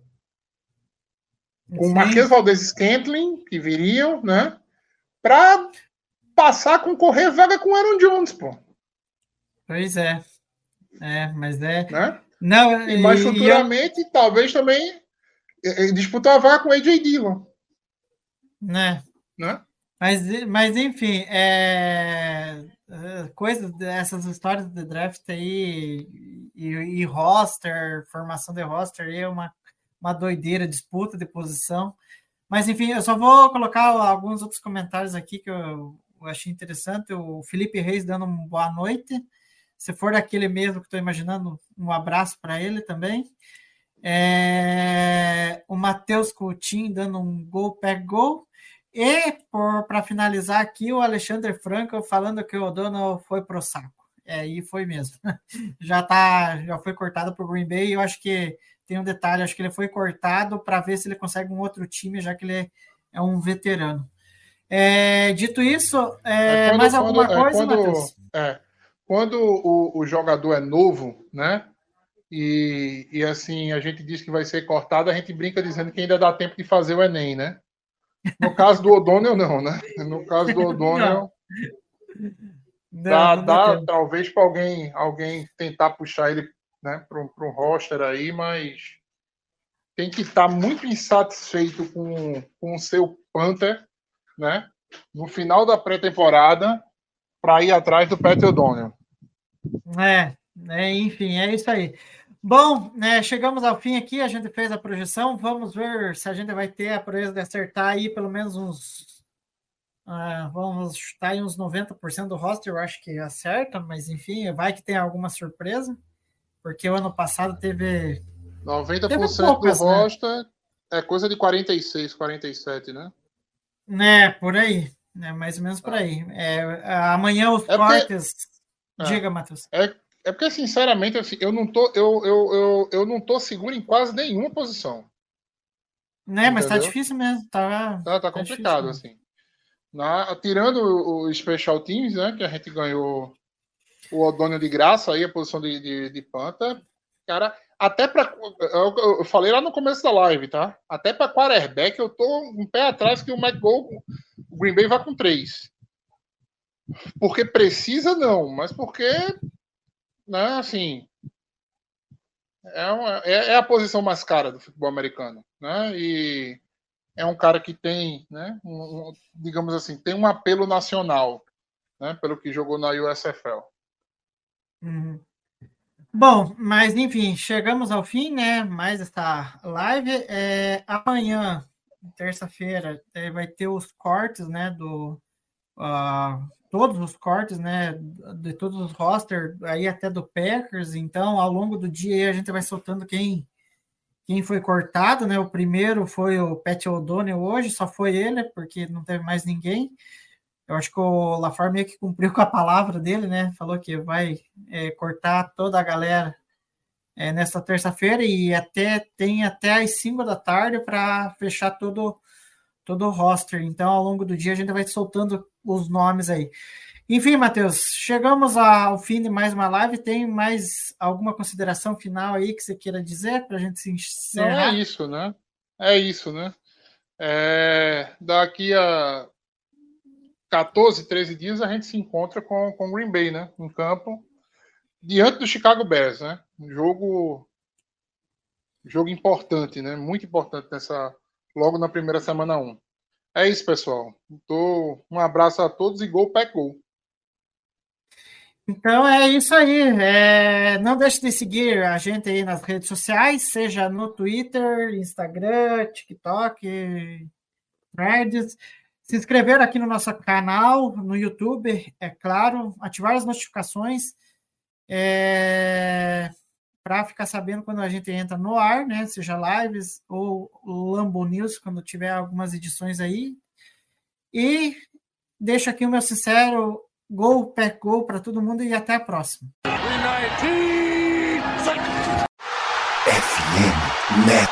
Com. Marquês Valdez Scantling, que viriam, né? Para passar a concorrer vaga com Aaron Jones, pô, Pois é. É, mas é. né? Não, E mais e- e eu- futuramente, talvez também disputar a vaga com o AJ Dillon, né? né? Mas, mas enfim, é, é, coisas dessas histórias de draft aí e, e roster, formação de roster aí é uma, uma doideira, disputa de posição. Mas enfim, eu só vou colocar alguns outros comentários aqui que o, eu achei interessante. O Felipe Reis dando uma boa noite. Se for daquele mesmo que estou imaginando, um abraço para ele também. É, o Matheus Coutinho dando um gol, pega gol. E, para finalizar aqui, o Alexandre Franco falando que o dono foi pro saco. É, e foi mesmo. já tá, já foi cortado para o Green Bay. Eu acho que tem um detalhe, acho que ele foi cortado para ver se ele consegue um outro time, já que ele é um veterano. É, dito isso, é, é mais alguma quando, é, coisa, quando, Matheus? É, quando o, o, jogador é novo, né? E, e assim, a gente diz que vai ser cortado, a gente brinca dizendo que ainda dá tempo de fazer o Enem, né? No caso do O'Donnell, não, né? No caso do O'Donnell. dá, não dá talvez para alguém, alguém tentar puxar ele né, para um roster aí, mas tem que estar tá muito insatisfeito com, com o seu Panther, né? No final da pré-temporada, para ir atrás do Pat O'Donnell. É, é, enfim, é isso aí. Bom, né, chegamos ao fim aqui, a gente fez a projeção, vamos ver se a gente vai ter a proeza de acertar aí pelo menos uns. Uh, vamos chutar aí uns 90% do roster, eu acho que acerta, mas enfim, vai que tem alguma surpresa, porque o ano passado teve. 90% teve poucas, do né? roster né? é coisa de 46, 47, né? Né, por aí. Né, mais ou menos por aí. É, amanhã os é cortes. Porque... Diga, Matheus. É, é porque, sinceramente, assim, eu não tô, eu, eu, eu, eu não tô seguro em quase nenhuma posição. Né, mas tá difícil mesmo. Tá, tá, tá, tá complicado, difícil, assim. Na, tirando o Special Teams, né? Que a gente ganhou o Odônio de graça aí, a posição de, de, de Panta. Cara, até para eu, eu, falei lá no começo da live, tá? Até para quarterback eu tô um pé atrás que o McGowan, o Green Bay vai com três. Porque precisa não, mas porque né, assim, é, uma, é, é, a posição mais cara do futebol americano, né? E é um cara que tem, né, um, um, digamos assim, tem um apelo nacional, né, pelo que jogou na USFL. Uhum. Bom, mas enfim, chegamos ao fim, né? Mais esta live. É, amanhã, terça-feira, é, vai ter os cortes, né? Do uh, todos os cortes, né, de todos os rosters, aí até do Packers, então ao longo do dia a gente vai soltando quem quem foi cortado, né, o primeiro foi o Pat O'Donnell hoje, só foi ele, porque não teve mais ninguém, eu acho que o LaFar meio que cumpriu com a palavra dele, né, falou que vai é, cortar toda a galera é, terça-feira e até tem até às 5 da tarde para fechar todo todo o roster. Então, ao longo do dia, a gente vai soltando os nomes aí. Enfim, Matheus, chegamos ao fim de mais uma live. Tem mais alguma consideração final aí que você queira dizer para a gente se encerrar? Não, é isso, né? É isso, né? É, daqui a 14, 13 dias a gente se encontra com o Green Bay, né? Em campo, diante do Chicago Bears, né? Um jogo, jogo importante, né? Muito importante nessa, logo na primeira semana 1. É isso, pessoal. Tô... Um abraço a todos e gol, pé, gol. Então é isso aí. É, não deixe de seguir a gente aí nas redes sociais, seja no Twitter, Instagram, TikTok, Threads. Se inscrever aqui no nosso canal, no YouTube, é claro, ativar as notificações. É, para ficar sabendo quando a gente entra no ar, né? Seja lives ou Lambo News, quando tiver algumas edições aí. E deixo aqui o meu sincero gol, pé gol para todo mundo e até a próxima. FM Net